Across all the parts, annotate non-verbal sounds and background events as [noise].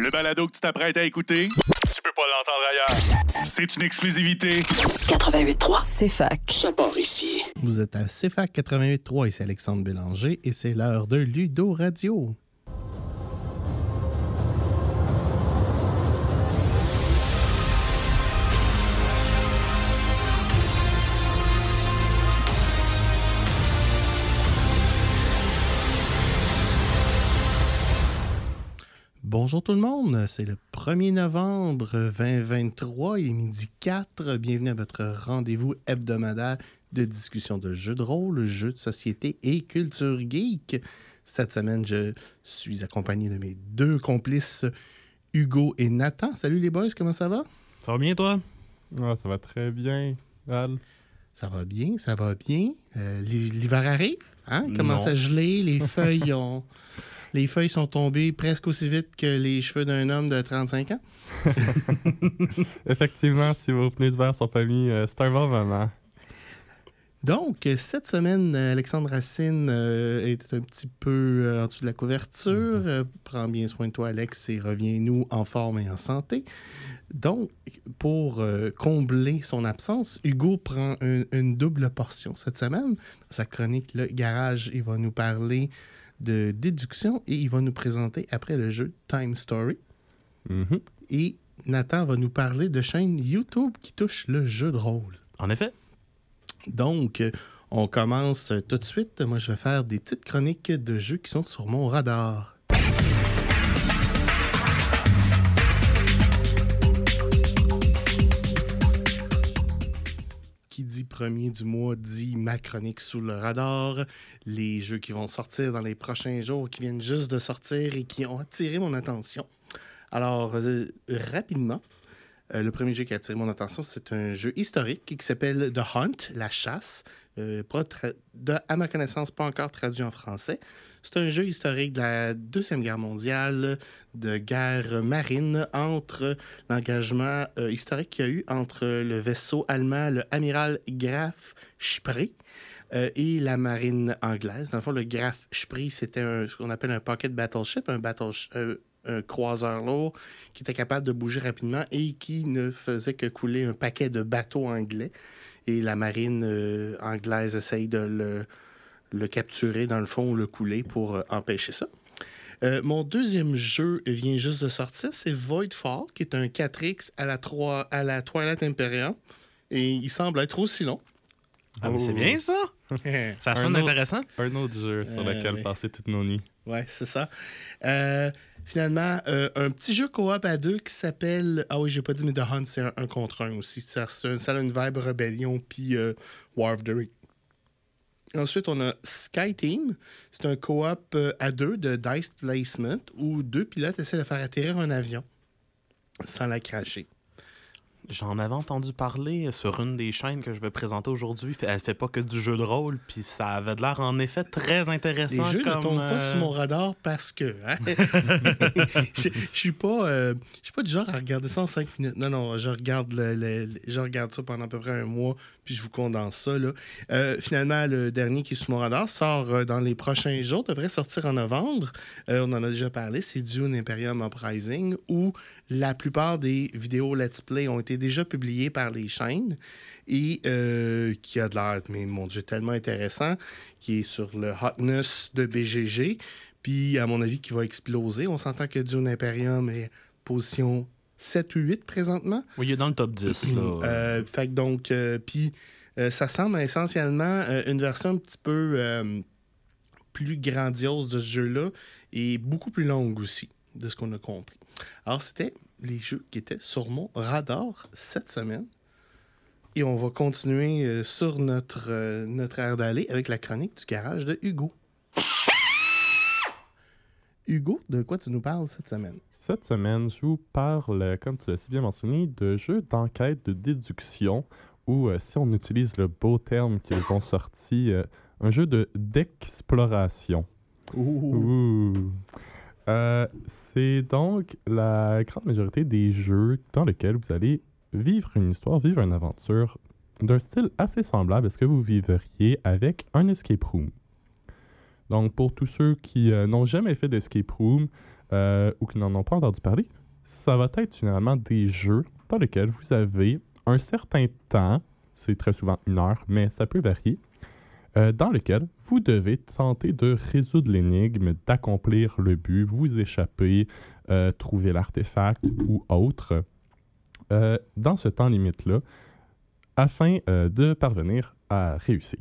Le balado que tu t'apprêtes à écouter, tu peux pas l'entendre ailleurs. C'est une exclusivité. 88.3, c'est fac. Ça part ici. Vous êtes à CFAC 88.3 ici Alexandre Bélanger et c'est l'heure de Ludo Radio. Bonjour tout le monde, c'est le 1er novembre 2023, il est midi 4. Bienvenue à votre rendez-vous hebdomadaire de discussion de jeux de rôle, jeux de société et culture geek. Cette semaine, je suis accompagné de mes deux complices, Hugo et Nathan. Salut les boys, comment ça va? Ça va bien, toi? Ah, ça va très bien, Al. Ça va bien, ça va bien. Euh, l'hi- L'hiver arrive, hein? Commence à geler, les feuilles ont... Les feuilles sont tombées presque aussi vite que les cheveux d'un homme de 35 ans. [laughs] Effectivement, si vos pneus d'hiver sont pas mis, euh, c'est un bon moment. Donc, euh, cette semaine, Alexandre Racine euh, est un petit peu euh, en dessous de la couverture. Euh, prends bien soin de toi, Alex, et reviens-nous en forme et en santé. Donc, pour euh, combler son absence, Hugo prend un- une double portion cette semaine. Dans sa chronique Le Garage, il va nous parler de déduction et il va nous présenter après le jeu Time Story. Mhm. Et Nathan va nous parler de chaînes YouTube qui touchent le jeu de rôle. En effet. Donc, euh, on commence tout de suite. Moi, je vais faire des petites chroniques de jeux qui sont sur mon radar. Qui dit premier du mois dit ma chronique sous le radar. Les jeux qui vont sortir dans les prochains jours, qui viennent juste de sortir et qui ont attiré mon attention. Alors, euh, rapidement, euh, le premier jeu qui a attiré mon attention, c'est un jeu historique qui s'appelle The Hunt, la chasse. Euh, pas à ma connaissance, pas encore traduit en français. C'est un jeu historique de la Deuxième Guerre mondiale, de guerre marine, entre l'engagement euh, historique qu'il y a eu entre le vaisseau allemand, le amiral Graf Spree, euh, et la marine anglaise. Dans le fond, le Graf Spree, c'était ce qu'on appelle un pocket battleship, un, battle, un, un croiseur lourd qui était capable de bouger rapidement et qui ne faisait que couler un paquet de bateaux anglais. Et la marine euh, anglaise essaye de le, le capturer, dans le fond, ou le couler pour euh, empêcher ça. Euh, mon deuxième jeu vient juste de sortir, c'est Voidfall, qui est un 4X à la, 3, à la Twilight Imperium. Et il semble être aussi long. Ah, mais c'est bien ça. [laughs] Ça Un sonne autre- intéressant. Un autre jeu sur Euh, lequel passer toutes nos nuits. Ouais, c'est ça. Euh, finalement, euh, un petit jeu coop à deux qui s'appelle. Ah oui, j'ai pas dit, mais The Hunt, c'est un, un contre un aussi. Ça, c'est un- ça a une vibe rébellion puis euh, War of the Ring. Ensuite, on a Sky Team. C'est un coop euh, à deux de Dice Placement où deux pilotes essaient de faire atterrir un avion sans la cracher. J'en avais entendu parler sur une des chaînes que je vais présenter aujourd'hui. Elle fait pas que du jeu de rôle, puis ça avait de l'air en effet très intéressant. Les jeux comme, ne tombent pas euh, sur mon radar parce que. hein? [laughs] [laughs] je je suis pas, euh, je suis pas du genre à regarder ça en cinq minutes. Non, non, je regarde, le- je regarde ça pendant à peu près un mois, puis je vous condense ça. Là. Euh, finalement, le dernier qui est sur mon radar sort euh, dans les prochains jours, devrait sortir en novembre. Euh, on en a déjà parlé, c'est Dune Imperium Uprising, où la plupart des vidéos Let's Play ont été déjà publiées par les chaînes et qui a de l'air, mais mon Dieu, tellement intéressant, qui est sur le hotness de BGG, puis à mon avis qui va exploser. On s'entend que Dune Imperium est position 7 ou 8 présentement. Oui, il est dans le top 10. Là. Euh, fait que donc, euh, puis euh, ça semble essentiellement une version un petit peu plus grandiose de ce jeu-là et beaucoup plus longue aussi, de ce qu'on a compris. Alors, c'était les jeux qui étaient sur mon radar cette semaine. Et on va continuer euh, sur notre, euh, notre air d'aller avec la chronique du garage de Hugo. Hugo, de quoi tu nous parles cette semaine? Cette semaine, je vous parle, comme tu l'as si bien mentionné, de jeux d'enquête de déduction ou, euh, si on utilise le beau terme qu'ils ont sorti, euh, un jeu de d'exploration. Ouh. Euh, c'est donc la grande majorité des jeux dans lesquels vous allez vivre une histoire, vivre une aventure d'un style assez semblable à ce que vous vivriez avec un escape room. Donc, pour tous ceux qui n'ont jamais fait d'escape room, euh, ou qui n'en ont pas entendu parler, ça va être généralement des jeux dans lesquels vous avez un certain temps, c'est très souvent une heure, mais ça peut varier, euh, dans lequel vous devez tenter de résoudre l'énigme, d'accomplir le but, vous échapper, euh, trouver l'artefact ou autre, euh, dans ce temps limite-là, afin de parvenir à réussir.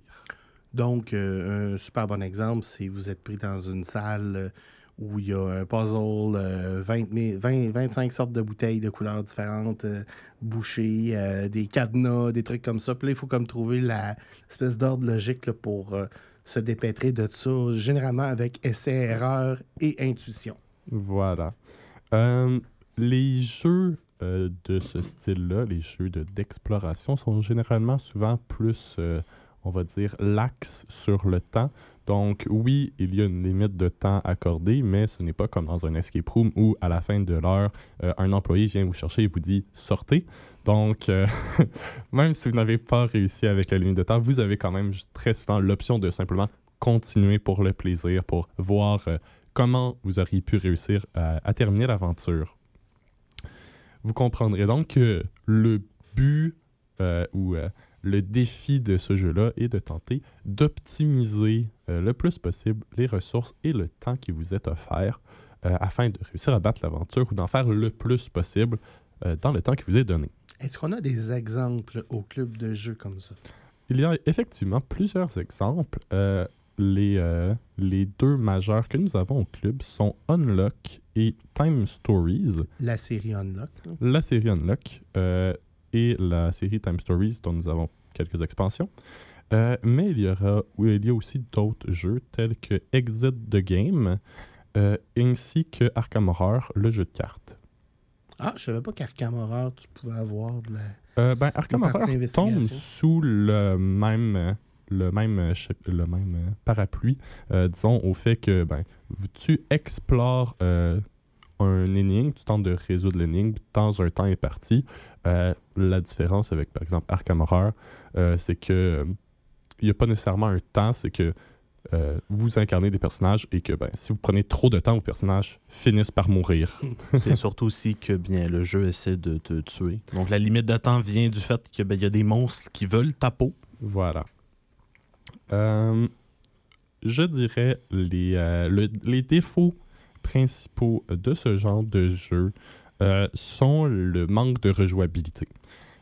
Donc, un super bon exemple, c'est vous êtes pris dans une salle où il y a un puzzle, euh, 20 000 20 25 sortes de bouteilles de couleurs différentes, euh, bouchées, euh, des cadenas, des trucs comme ça. Puis là, il faut comme trouver l'espèce d'ordre logique pour euh, se dépêtrer de ça, généralement avec essai, erreur et intuition. Voilà. Euh, les jeux euh, de ce style-là, les jeux de- d'exploration, sont généralement souvent plus, euh, on va dire, lax sur le temps. Donc, oui, il y a une limite de temps accordée, mais ce n'est pas comme dans un escape room où, à la fin de l'heure, euh, un employé vient vous chercher et vous dit sortez. Donc, euh, [laughs] même si vous n'avez pas réussi avec la limite de temps, vous avez quand même très souvent l'option de simplement continuer pour le plaisir, pour voir euh, comment vous auriez pu réussir à, terminer l'aventure. Vous comprendrez donc que le but ou le défi de ce jeu-là est de tenter d'optimiser euh, le plus possible les ressources et le temps qui vous est offert euh, afin de réussir à battre l'aventure ou d'en faire le plus possible euh, dans le temps qui vous est donné. Est-ce qu'on a des exemples au club de jeux comme ça? Il y a effectivement plusieurs exemples. Les, les deux majeurs que nous avons au club sont Unlock et Time Stories. La série Unlock. La série Unlock et la série Time Stories dont nous avons quelques expansions. Euh, mais il y, aura, il y a aussi d'autres jeux tels que Exit the Game euh, ainsi que Arkham Horror, le jeu de cartes. Ah, je savais pas qu'Arkham Horror, tu pouvais avoir de la... Euh, ben, Arkham Horror tombe sous le même, le même, le même parapluie, euh, disons, au fait que ben, tu explores euh, un énigme, tu tentes de résoudre l'énigme dans un temps imparti. Euh, la différence avec, par exemple, Arkham Horror, euh, c'est que euh, il n'y a pas nécessairement un temps, c'est que euh, vous incarnez des personnages et que ben, si vous prenez trop de temps, vos personnages finissent par mourir. [laughs] C'est surtout aussi que bien le jeu essaie de te tuer. Donc la limite de temps vient du fait qu'il y a des monstres qui veulent ta peau. Voilà. Euh, je dirais les, euh, le- les défauts principaux de ce genre de jeu euh, sont le manque de rejouabilité.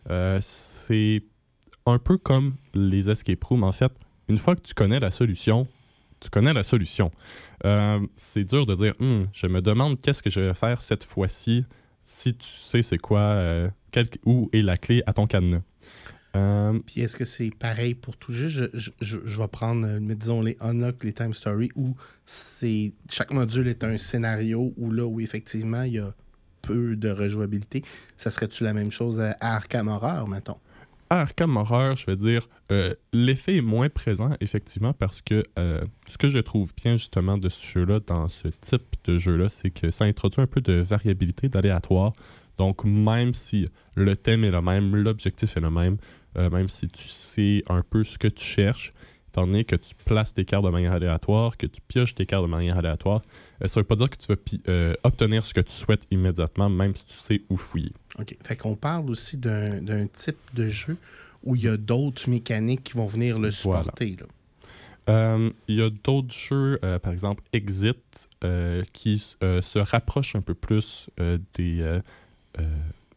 Euh, c'est un peu comme les escape rooms. En fait, une fois que tu connais la solution, tu connais la solution. Euh, c'est dur de dire, Hum, je me demande qu'est-ce que je vais faire cette fois-ci si tu sais c'est quoi, euh, où est la clé à ton cadenas. Euh, Puis est-ce que c'est pareil pour tout jeu? Je, je, je, je vais prendre, euh, mais disons, les Unlock, les Time Story, où c'est chaque module est un scénario où là, où effectivement, il y a peu de rejouabilité. Ça serait-tu la même chose à à Arkham Horror, mettons? À Arkham Horror, je vais dire, euh, l'effet est moins présent, effectivement, parce que euh, ce que je trouve bien, justement, de ce jeu-là, dans ce type de jeu-là, c'est que ça introduit un peu de variabilité, d'aléatoire. Donc, même si le thème est le même, l'objectif est le même, euh, même si tu sais un peu ce que tu cherches, étant donné que tu places tes cartes de manière aléatoire, que tu pioches tes cartes de manière aléatoire, euh, ça veut pas dire que tu vas euh, obtenir ce que tu souhaites immédiatement, même si tu sais où fouiller. OK. Fait qu'on parle aussi d'un type de jeu où il y a d'autres mécaniques qui vont venir le Voilà. supporter. Euh, Il y a d'autres jeux, euh, par exemple Exit, euh, qui se rapprochent un peu plus des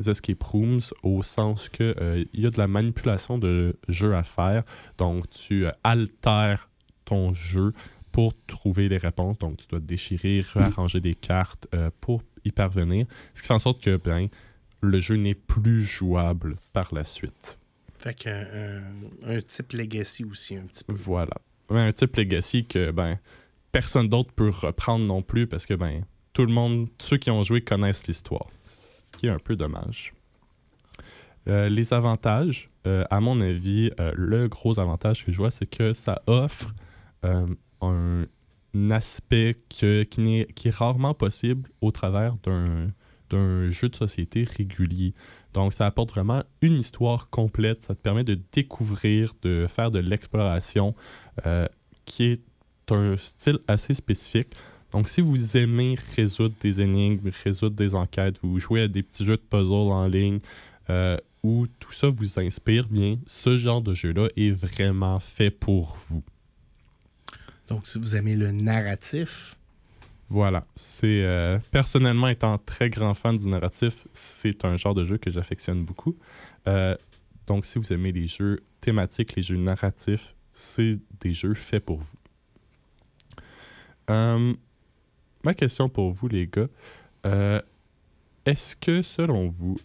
escape rooms au sens que euh, il y a de la manipulation de jeu à faire. Donc, tu euh, altères ton jeu pour trouver les réponses. Donc, tu dois déchirer, réarranger des cartes euh, pour y parvenir. Ce qui fait en sorte que ben, le jeu n'est plus jouable par la suite. Fait qu'un un, type Legacy aussi, un petit peu. Voilà. Ouais, un type legacy que ben personne d'autre peut reprendre non plus parce que ben tout le monde, ceux qui ont joué connaissent l'histoire. Qui est un peu dommage. Euh, les avantages, euh, à mon avis, euh, le gros avantage que je vois, c'est que ça offre un, aspect qui, est rarement possible au travers d'un jeu de société régulier. Donc, ça apporte vraiment une histoire complète. Ça te permet de découvrir, de faire de l'exploration, qui est un style assez spécifique. Donc, si vous aimez résoudre des énigmes, résoudre des enquêtes, vous jouez à des petits jeux de puzzle en ligne, euh, où tout ça vous inspire bien, ce genre de jeu-là est vraiment fait pour vous. Donc, si vous aimez le narratif, Voilà. C'est euh, personnellement étant très grand fan du narratif, c'est un genre de jeu que j'affectionne beaucoup. Euh, donc, si vous aimez les jeux thématiques, les jeux narratifs, c'est des jeux faits pour vous. Ma question pour vous, les gars, euh, est-ce que selon vous,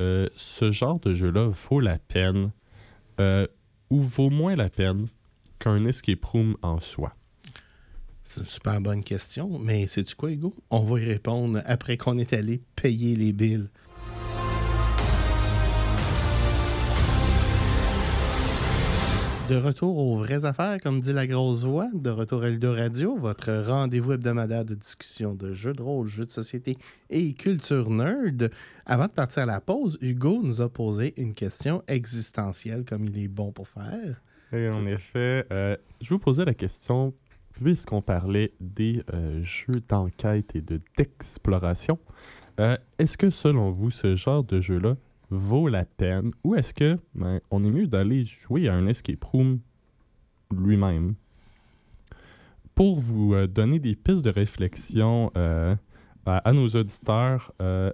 euh, ce genre de jeu-là vaut la peine euh, ou vaut moins la peine qu'un escape room en soi? c'est une super bonne question. Mais sais-tu quoi, Hugo? On va y répondre après qu'on est allé payer les billes. De retour aux vraies affaires, comme dit la grosse voix, de retour à Ludo Radio, votre rendez-vous hebdomadaire de discussion de jeux de rôle, jeux de société et culture nerd. Avant de partir à la pause, Hugo nous a posé une question existentielle, comme il est bon pour faire. Et en effet, euh, je vous posais la question, puisqu'on parlait des euh, jeux d'enquête et de d'exploration, euh, est-ce que selon vous, ce genre de jeu-là vaut la peine? Ou est-ce que ben, on est mieux d'aller jouer à un escape room lui-même? Pour vous euh, donner des pistes de réflexion euh, à, nos auditeurs, euh,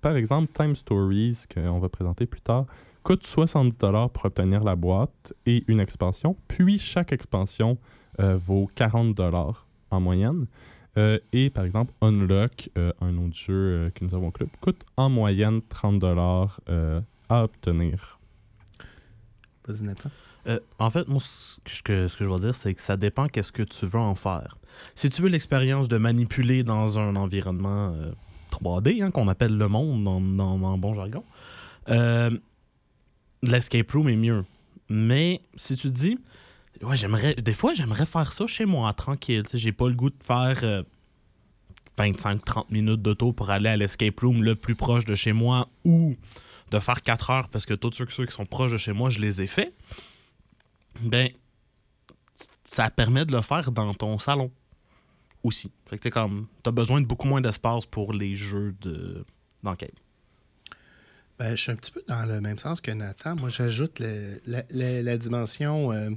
par exemple, Time Stories, qu'on va présenter plus tard, coûte 70$ pour obtenir la boîte et une expansion. Puis chaque expansion vaut 40$ en moyenne. Euh, et par exemple, Unlock, euh, un autre jeu euh, que nous avons au club, coûte en moyenne 30$ euh, à obtenir. Vas-y, Nathan. Euh, en fait, moi, ce que, que- ce que je veux dire, c'est que ça dépend qu'est-ce que tu veux en faire. Si tu veux l'expérience de manipuler dans un environnement euh, 3D, hein, qu'on appelle le monde dans, dans- dans bon jargon, euh, l'escape room est mieux. Mais si tu te dis, ouais, j'aimerais, des fois, j'aimerais faire ça chez moi, tranquille. J'ai pas le goût de faire euh, 25-30 minutes d'auto pour aller à l'escape room le plus proche de chez moi ou de faire 4 heures parce que tous ceux, ceux qui sont proches de chez moi, je les ai faits. Ben, ça permet de le faire dans ton salon aussi. Fait que t'es comme, t'as besoin de beaucoup moins d'espace pour les jeux de d'enquête. Ben, je suis un petit peu dans le même sens que Nathan. Moi, j'ajoute la, la- dimension, euh, euh,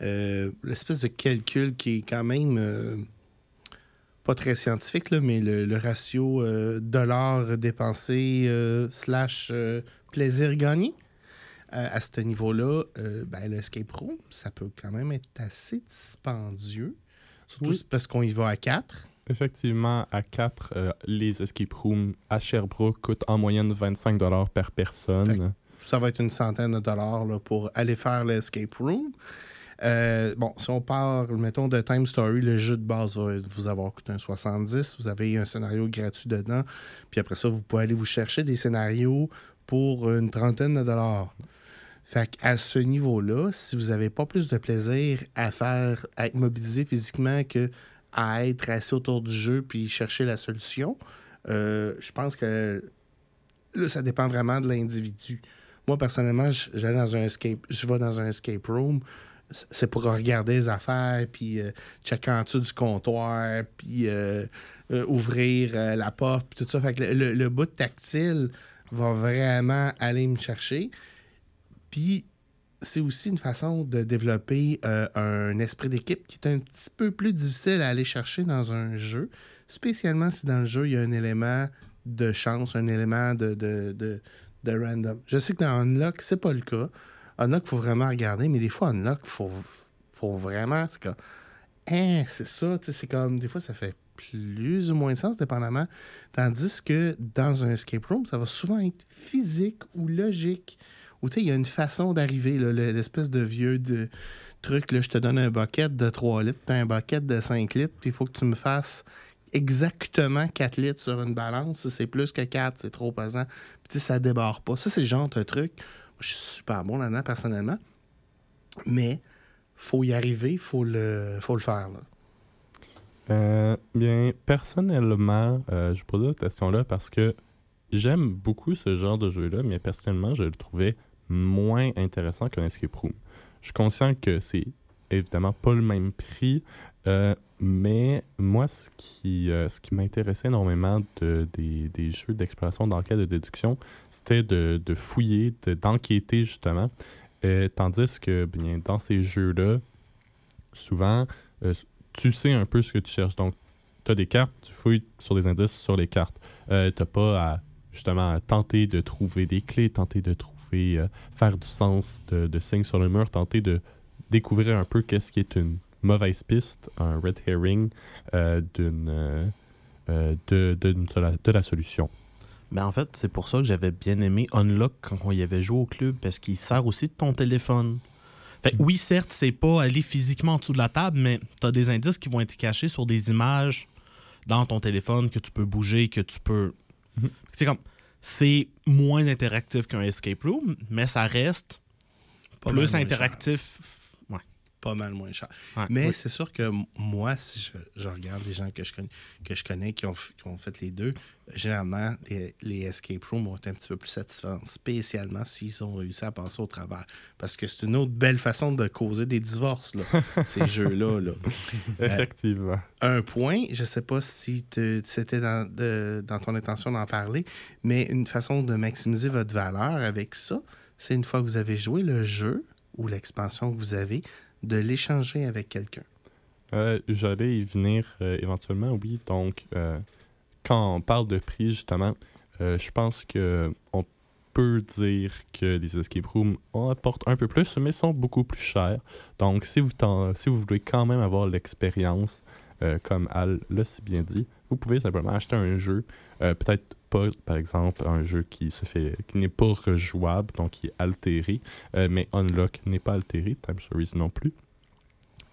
l'espèce de calcul qui est quand même euh, pas très scientifique, là, mais le, le ratio euh, dollar dépensé euh, slash euh, plaisir gagné. Euh, à ce niveau-là, euh, ben, le escape room, ça peut quand même être assez dispendieux. Surtout Oui. parce qu'on y va à quatre. Effectivement, à 4, les escape rooms à Sherbrooke coûtent en moyenne 25$ par personne. ça va être une centaine de dollars là, pour aller faire l'escape room. Euh, bon, si on part, mettons, de Time Story, le jeu de base va vous avoir coûté un 70. Vous avez un scénario gratuit dedans. Puis après ça, vous pouvez aller vous chercher des scénarios pour une trentaine de dollars. Fait à ce niveau-là, si vous n'avez pas plus de plaisir à faire, à être mobilisé physiquement que à être assis autour du jeu puis chercher la solution, euh, je pense que là, ça dépend vraiment de l'individu. Moi, personnellement, j'allais dans un escape, je vais dans un escape room, c'est pour regarder les affaires, puis euh, checker en dessous du comptoir, puis euh, euh, ouvrir euh, la porte, puis tout ça. Fait que le, le- bout tactile va vraiment aller me chercher. Puis c'est aussi une façon de développer un esprit d'équipe qui est un petit peu plus difficile à aller chercher dans un jeu, spécialement si dans le jeu, il y a un élément de chance, un élément de, de, de, de random. Je sais que dans Unlock, c'est pas le cas. Unlock, il faut vraiment regarder, mais des fois, Unlock, il faut, faut vraiment. C'est comme. Hein, c'est ça, c'est comme. Des fois, ça fait plus ou moins de sens, dépendamment. Tandis que dans un escape room, ça va souvent être physique ou logique. Ou tu sais, il y a une façon d'arriver, l'espèce de vieux de truc, là, je te donne un bucket de 3 litres, puis un bucket de 5 litres, puis il faut que tu me fasses exactement 4 litres sur une balance. Si c'est plus que 4, c'est trop pesant. Puis ça débarre pas. Ça, c'est le genre de truc. Je suis super bon là-dedans, personnellement. Mais faut y arriver, faut le, faut le faire. Euh, bien, personnellement, euh, je posais cette question-là parce que j'aime beaucoup ce genre de jeu-là, mais personnellement, je le trouvais moins intéressant qu'un escape room. Je suis conscient que c'est évidemment pas le même prix. Euh, mais moi, ce qui, euh, ce qui m'intéressait énormément de, des, des jeux d'exploration, d'enquête, de déduction, c'était de, de fouiller, de- d'enquêter justement. Euh, tandis que bien, dans ces jeux-là, souvent, tu sais un peu ce que tu cherches. Donc, tu as des cartes, tu fouilles sur des indices sur les cartes. Tu n'as pas à justement à tenter de trouver des clés, tenter de trouver, faire du sens de, de signes sur le mur, tenter de découvrir un peu qu'est-ce qui est une mauvaise piste, un red herring euh, d'une euh, euh, de, de, de la, de la solution. Ben en fait, c'est pour ça que j'avais bien aimé Unlock quand on y avait joué au club, parce qu'il sert aussi de ton téléphone. Fait que oui, certes, c'est pas aller physiquement en dessous de la table, mais t'as des indices qui vont être cachés sur des images dans ton téléphone que tu peux bouger, que tu peux. Mhm. C'est comme. C'est moins interactif qu'un escape room, mais ça reste Pas plus interactif. Pas mal moins cher. Ouais. Mais Oui. c'est sûr que moi, si je, je regarde les gens que je connais, que je connais qui, ont, qui ont fait les deux, généralement, les, les escape rooms vont être un petit peu plus satisfaisants, spécialement s'ils ont réussi à passer au travers. Parce que c'est une autre belle façon de causer des divorces, là, [laughs] ces jeux-là. Là. Effectivement. Un point, je sais pas si c'était dans, de- dans ton intention d'en parler, mais une façon de maximiser votre valeur avec ça, c'est une fois que vous avez joué le jeu ou l'expansion que vous avez, de l'échanger avec quelqu'un. Euh, J'allais y venir euh, éventuellement, oui. Donc, euh, quand on parle de prix, justement, euh, je pense que on peut dire que les escape rooms en apportent un peu plus, mais sont beaucoup plus chers. Donc, si vous, si vous voulez quand même avoir l'expérience, comme Al l'a si bien dit, vous pouvez simplement acheter un jeu, peut-être pas, par exemple, un jeu qui se fait, qui n'est pas rejouable, donc qui est altéré, euh, mais Unlock n'est pas altéré, Time Stories non plus.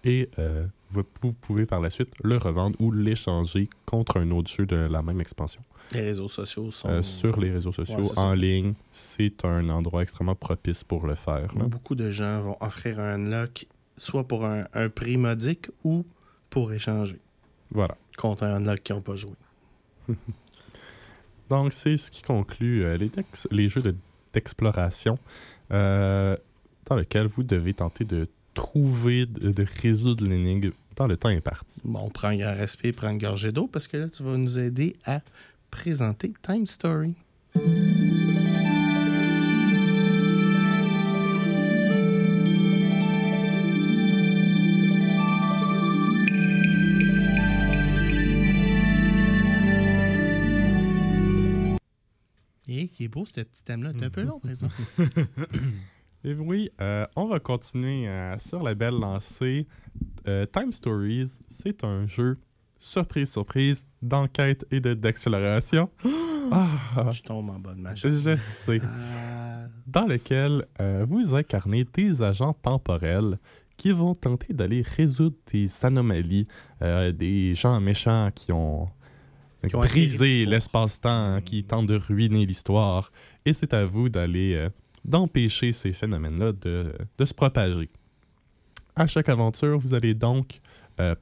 Et euh, vous, vous pouvez par la suite le revendre ou l'échanger contre un autre jeu de la même expansion. Les réseaux sociaux sont. Euh, sur les réseaux sociaux, Ouais, c'est ça. en ligne, c'est un endroit extrêmement propice pour le faire. là. Beaucoup de gens vont offrir un unlock soit pour un, un prix modique ou pour échanger Voilà. contre un unlock qu'ils n'ont pas joué. [laughs] Donc, c'est ce qui conclut euh, les, jeux de- d'exploration euh, dans lesquels vous devez tenter de trouver, de, de résoudre l'énigme dans le temps imparti. Bon, prends un grand respect, prends une gorgée d'eau parce que là, tu vas nous aider à présenter Time Story. Est beau ce petit thème-là. C'est un peu long, par exemple. [laughs] Et oui, euh, on va continuer euh, sur la belle lancée. Euh, Time Stories, c'est un jeu surprise, surprise, d'enquête et de- d'accélération. [gasps] Ah, Je tombe en bas de ma je sais. Ah, Dans lequel vous incarnez des agents temporels qui vont tenter d'aller résoudre des anomalies, des gens méchants qui ont Qui ont brisé l'espace-temps, hein, qui tentent de ruiner l'histoire. Et c'est à vous d'aller euh, d'empêcher ces phénomènes-là de, de se propager. À chaque aventure, vous allez donc euh,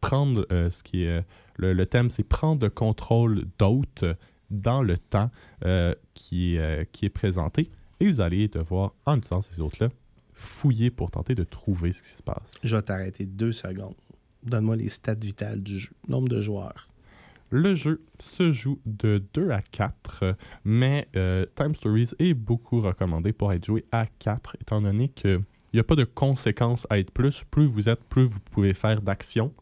prendre euh, ce qui est le, le thème, c'est prendre le contrôle d'autres dans le temps euh, qui, est, euh, qui est présenté. Et vous allez devoir, en utilisant ces autres-là, fouiller pour tenter de trouver ce qui se passe. je vais t'arrêter deux secondes. Donne-moi les stats vitales du jeu. Nombre de joueurs. Le jeu se joue de 2 à 4, mais euh, Time Stories est beaucoup recommandé pour être joué à 4, étant donné qu'il n'y a pas de conséquences à être plus. Plus vous êtes, plus vous pouvez faire d'actions.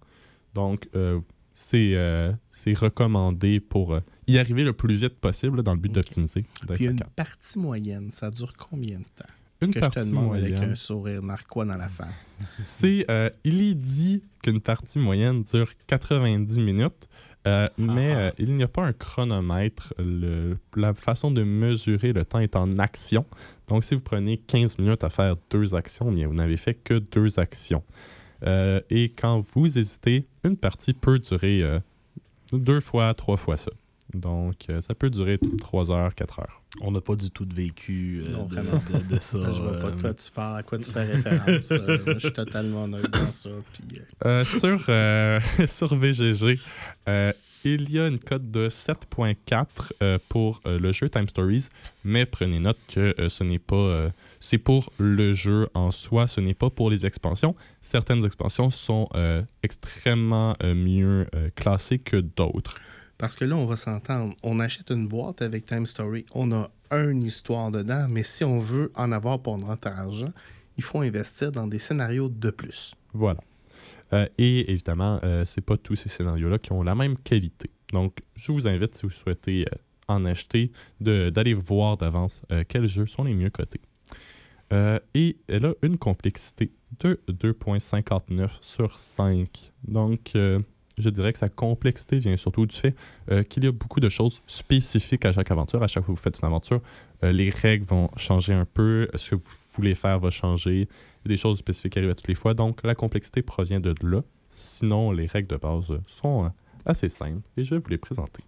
Donc, euh, c'est euh, c'est recommandé pour euh, y arriver le plus vite possible dans le but d'optimiser. Puis une partie moyenne, ça dure combien de temps? Une que je te partie demande avec moyenne. un sourire narquois dans la face? C'est, il est dit qu'une partie moyenne dure 90 minutes, euh, mais Ah. euh, il n'y a pas un chronomètre. Le- la façon de mesurer le temps est en action. Donc, si vous prenez 15 minutes à faire deux actions, bien, vous n'avez fait que deux actions. Euh, et quand vous hésitez, une partie peut durer deux fois, trois fois ça. Donc, euh, ça peut durer 3 heures, 4 heures. On n'a pas du tout de vécu euh, Non, de, vraiment. de- de ça. [laughs] Je vois pas de euh, quoi tu parles, à quoi tu fais référence. Euh, moi, je suis totalement neutre dans ça. Puis, euh, Euh, sur, euh, [laughs] sur VGG, euh, il y a une cote de 7.4 euh, pour euh, le jeu Time Stories, mais prenez note que euh, ce n'est pas. euh, c'est pour le jeu en soi, ce n'est pas pour les expansions. Certaines expansions sont euh, extrêmement euh, mieux euh, classées que d'autres. Parce que là, on va s'entendre. On achète une boîte avec Time Story. On a une histoire dedans, mais si on veut en avoir pour notre argent, il faut investir dans des scénarios de plus. Voilà. Euh, et évidemment, euh, c'est pas tous ces scénarios-là qui ont la même qualité. Donc, je vous invite, si vous souhaitez euh, en acheter, d'aller voir d'avance euh, quels jeux sont les mieux cotés. Et elle a une complexité de 2.59 sur 5. Donc, je dirais que sa complexité vient surtout du fait euh, qu'il y a beaucoup de choses spécifiques à chaque aventure. À chaque fois que vous faites une aventure, euh, les règles vont changer un peu. Ce que vous voulez faire va changer. Des choses spécifiques arrivent à toutes les fois. Donc, la complexité provient de là. Sinon, les règles de base sont euh, assez simples et je vais vous les présenter.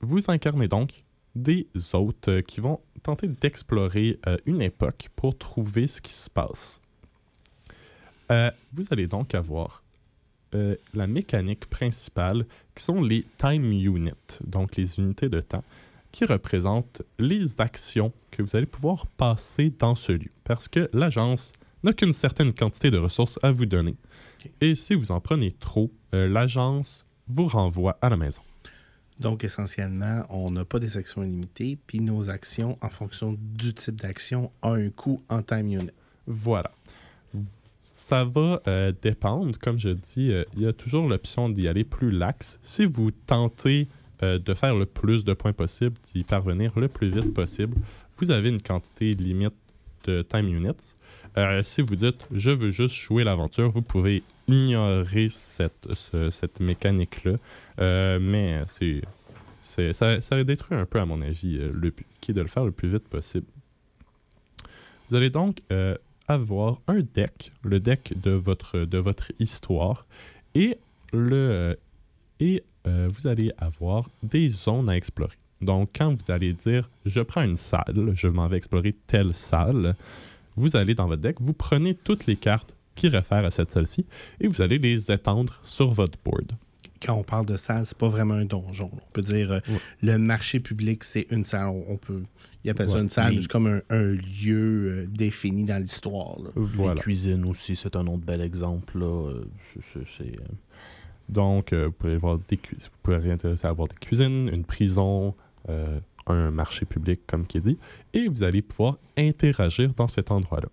Vous incarnez donc des hôtes qui vont tenter d'explorer une époque pour trouver ce qui se passe. Euh, vous allez donc avoir euh, la mécanique principale qui sont les time units, donc les unités de temps, qui représentent les actions que vous allez pouvoir passer dans ce lieu. Parce que l'agence n'a qu'une certaine quantité de ressources à vous donner. Et si vous en prenez trop, euh, l'agence vous renvoie à la maison. Donc, essentiellement, on n'a pas des actions illimitées, puis nos actions, en fonction du type d'action, ont un coût en time unit. Voilà. Ça va euh, dépendre. Comme je dis, euh, il y a toujours l'option d'y aller plus lax. Si vous tentez euh, de faire le plus de points possible, d'y parvenir le plus vite possible, vous avez une quantité limite de time units. Si vous dites je veux juste jouer l'aventure, vous pouvez ignorer cette, ce- cette mécanique-là. Mais c'est, c'est, ça, ça détruit un peu, à mon avis, le qui est de le faire le plus vite possible. Vous allez donc avoir un deck, le deck de votre, de votre histoire, et, le, euh, et euh, vous allez avoir des zones à explorer. Donc, quand vous allez dire je prends une salle, je m'en vais explorer telle salle, vous allez dans votre deck, vous prenez toutes les cartes qui réfèrent à cette salle-ci et vous allez les étendre sur votre board. Quand on parle de salle, c'est pas vraiment un donjon. On peut dire euh, Ouais. le marché public, c'est une salle. On, peut. Il appelle ça Ouais. une salle, c'est comme un, un lieu euh, défini dans l'histoire. Voilà. Les cuisines aussi, c'est un autre bel exemple. Là. Euh, c'est- euh, Donc, euh, vous pouvez avoir des cu- vous pouvez être intéressé à avoir des cuisines, une prison, euh, un marché public, comme qui est dit, et vous allez pouvoir interagir dans cet endroit-là.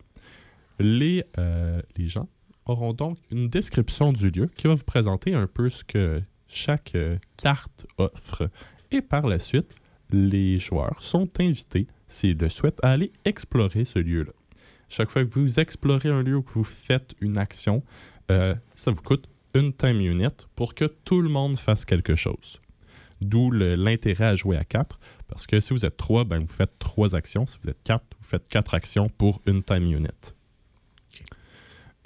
Les, euh, les gens auront donc une description du lieu qui va vous présenter un peu ce que chaque euh, carte offre. Et par la suite, les joueurs sont invités, s'ils le souhaitent, à aller explorer ce lieu-là. Chaque fois que vous explorez un lieu ou que vous faites une action, euh, ça vous coûte une time unit pour que tout le monde fasse quelque chose. D'où l'intérêt à jouer à 4, parce que si vous êtes 3, ben vous faites 3 actions. Si vous êtes 4, vous faites 4 actions pour une time unit.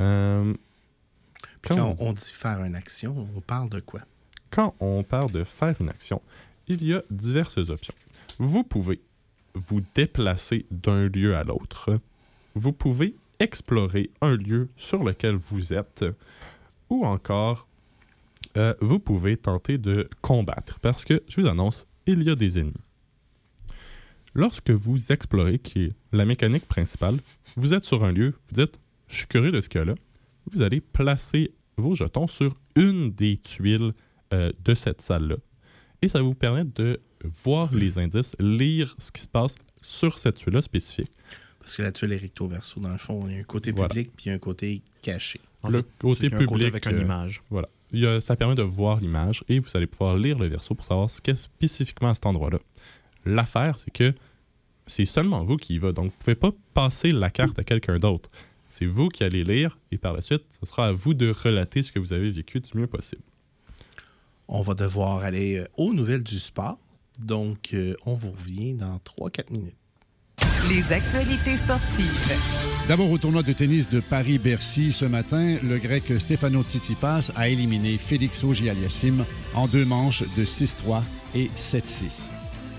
Euh, quand, Quand on, on dit faire une action, on parle de quoi? quand on parle de faire une action, il y a diverses options. Vous pouvez vous déplacer d'un lieu à l'autre. Vous pouvez explorer un lieu sur lequel vous êtes. Ou encore, euh, vous pouvez tenter de combattre. Parce que, je vous annonce, il y a des ennemis. Lorsque vous explorez, qui est la mécanique principale, vous êtes sur un lieu, vous dites, je suis curieux de ce qu'il y a là. Vous allez placer vos jetons sur une des tuiles euh, de cette salle-là. Et ça va vous permettre de voir les indices, lire ce qui se passe sur cette tuile-là spécifique. Parce que la tuile est recto verso, dans le fond, il y a un côté Voilà. public puis un côté caché. en Le fait, côté un public, avec une euh, image. Voilà. Il y a- ça permet de voir l'image et vous allez pouvoir lire le verso pour savoir ce qu'est spécifiquement à cet endroit-là. L'affaire, c'est que c'est seulement vous qui y va. Donc, vous ne pouvez pas passer la carte à quelqu'un d'autre. C'est vous qui allez lire et par la suite, ce sera à vous de relater ce que vous avez vécu du mieux possible. On va devoir aller euh, aux nouvelles du sport. Donc, euh, on vous revient dans 3-4 minutes. Les actualités sportives. D'abord au tournoi de tennis de Paris-Bercy ce matin, le grec Stefano Tsitsipas a éliminé Félix Auger-Aliassime en deux manches de 6-3 et 7-6.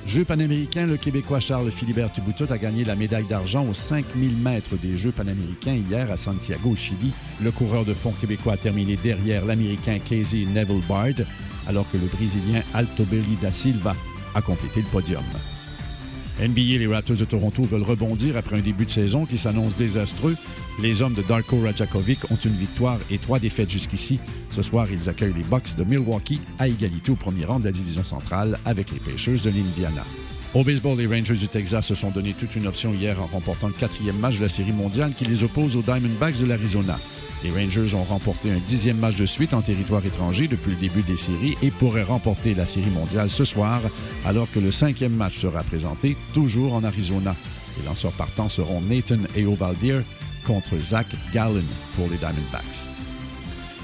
Jeux panaméricains, le Québécois Charles Philibert Tuboutot a gagné la médaille d'argent aux 5000 mètres des Jeux panaméricains hier à Santiago, au Chili. Le coureur de fond québécois a terminé derrière l'Américain Casey Neville Bard, alors que le Brésilien Altobelli da Silva a complété le podium. NBA, les Raptors de Toronto veulent rebondir après un début de saison qui s'annonce désastreux. Les hommes de Darko Rajakovic ont une victoire et trois défaites jusqu'ici. Ce soir, ils accueillent les Bucks de Milwaukee à égalité au premier rang de la division centrale avec les Pacers de l'Indiana. Au baseball, les Rangers du Texas se sont donné toute une option hier en remportant le quatrième match de la Série mondiale qui les oppose aux Diamondbacks de l'Arizona. Les Rangers ont remporté un dixième match de suite en territoire étranger depuis le début des séries et pourraient remporter la Série mondiale ce soir, alors que le cinquième match sera présenté toujours en Arizona. Les lanceurs partants seront Nathan Eovaldir contre Zach Gallen pour les Diamondbacks.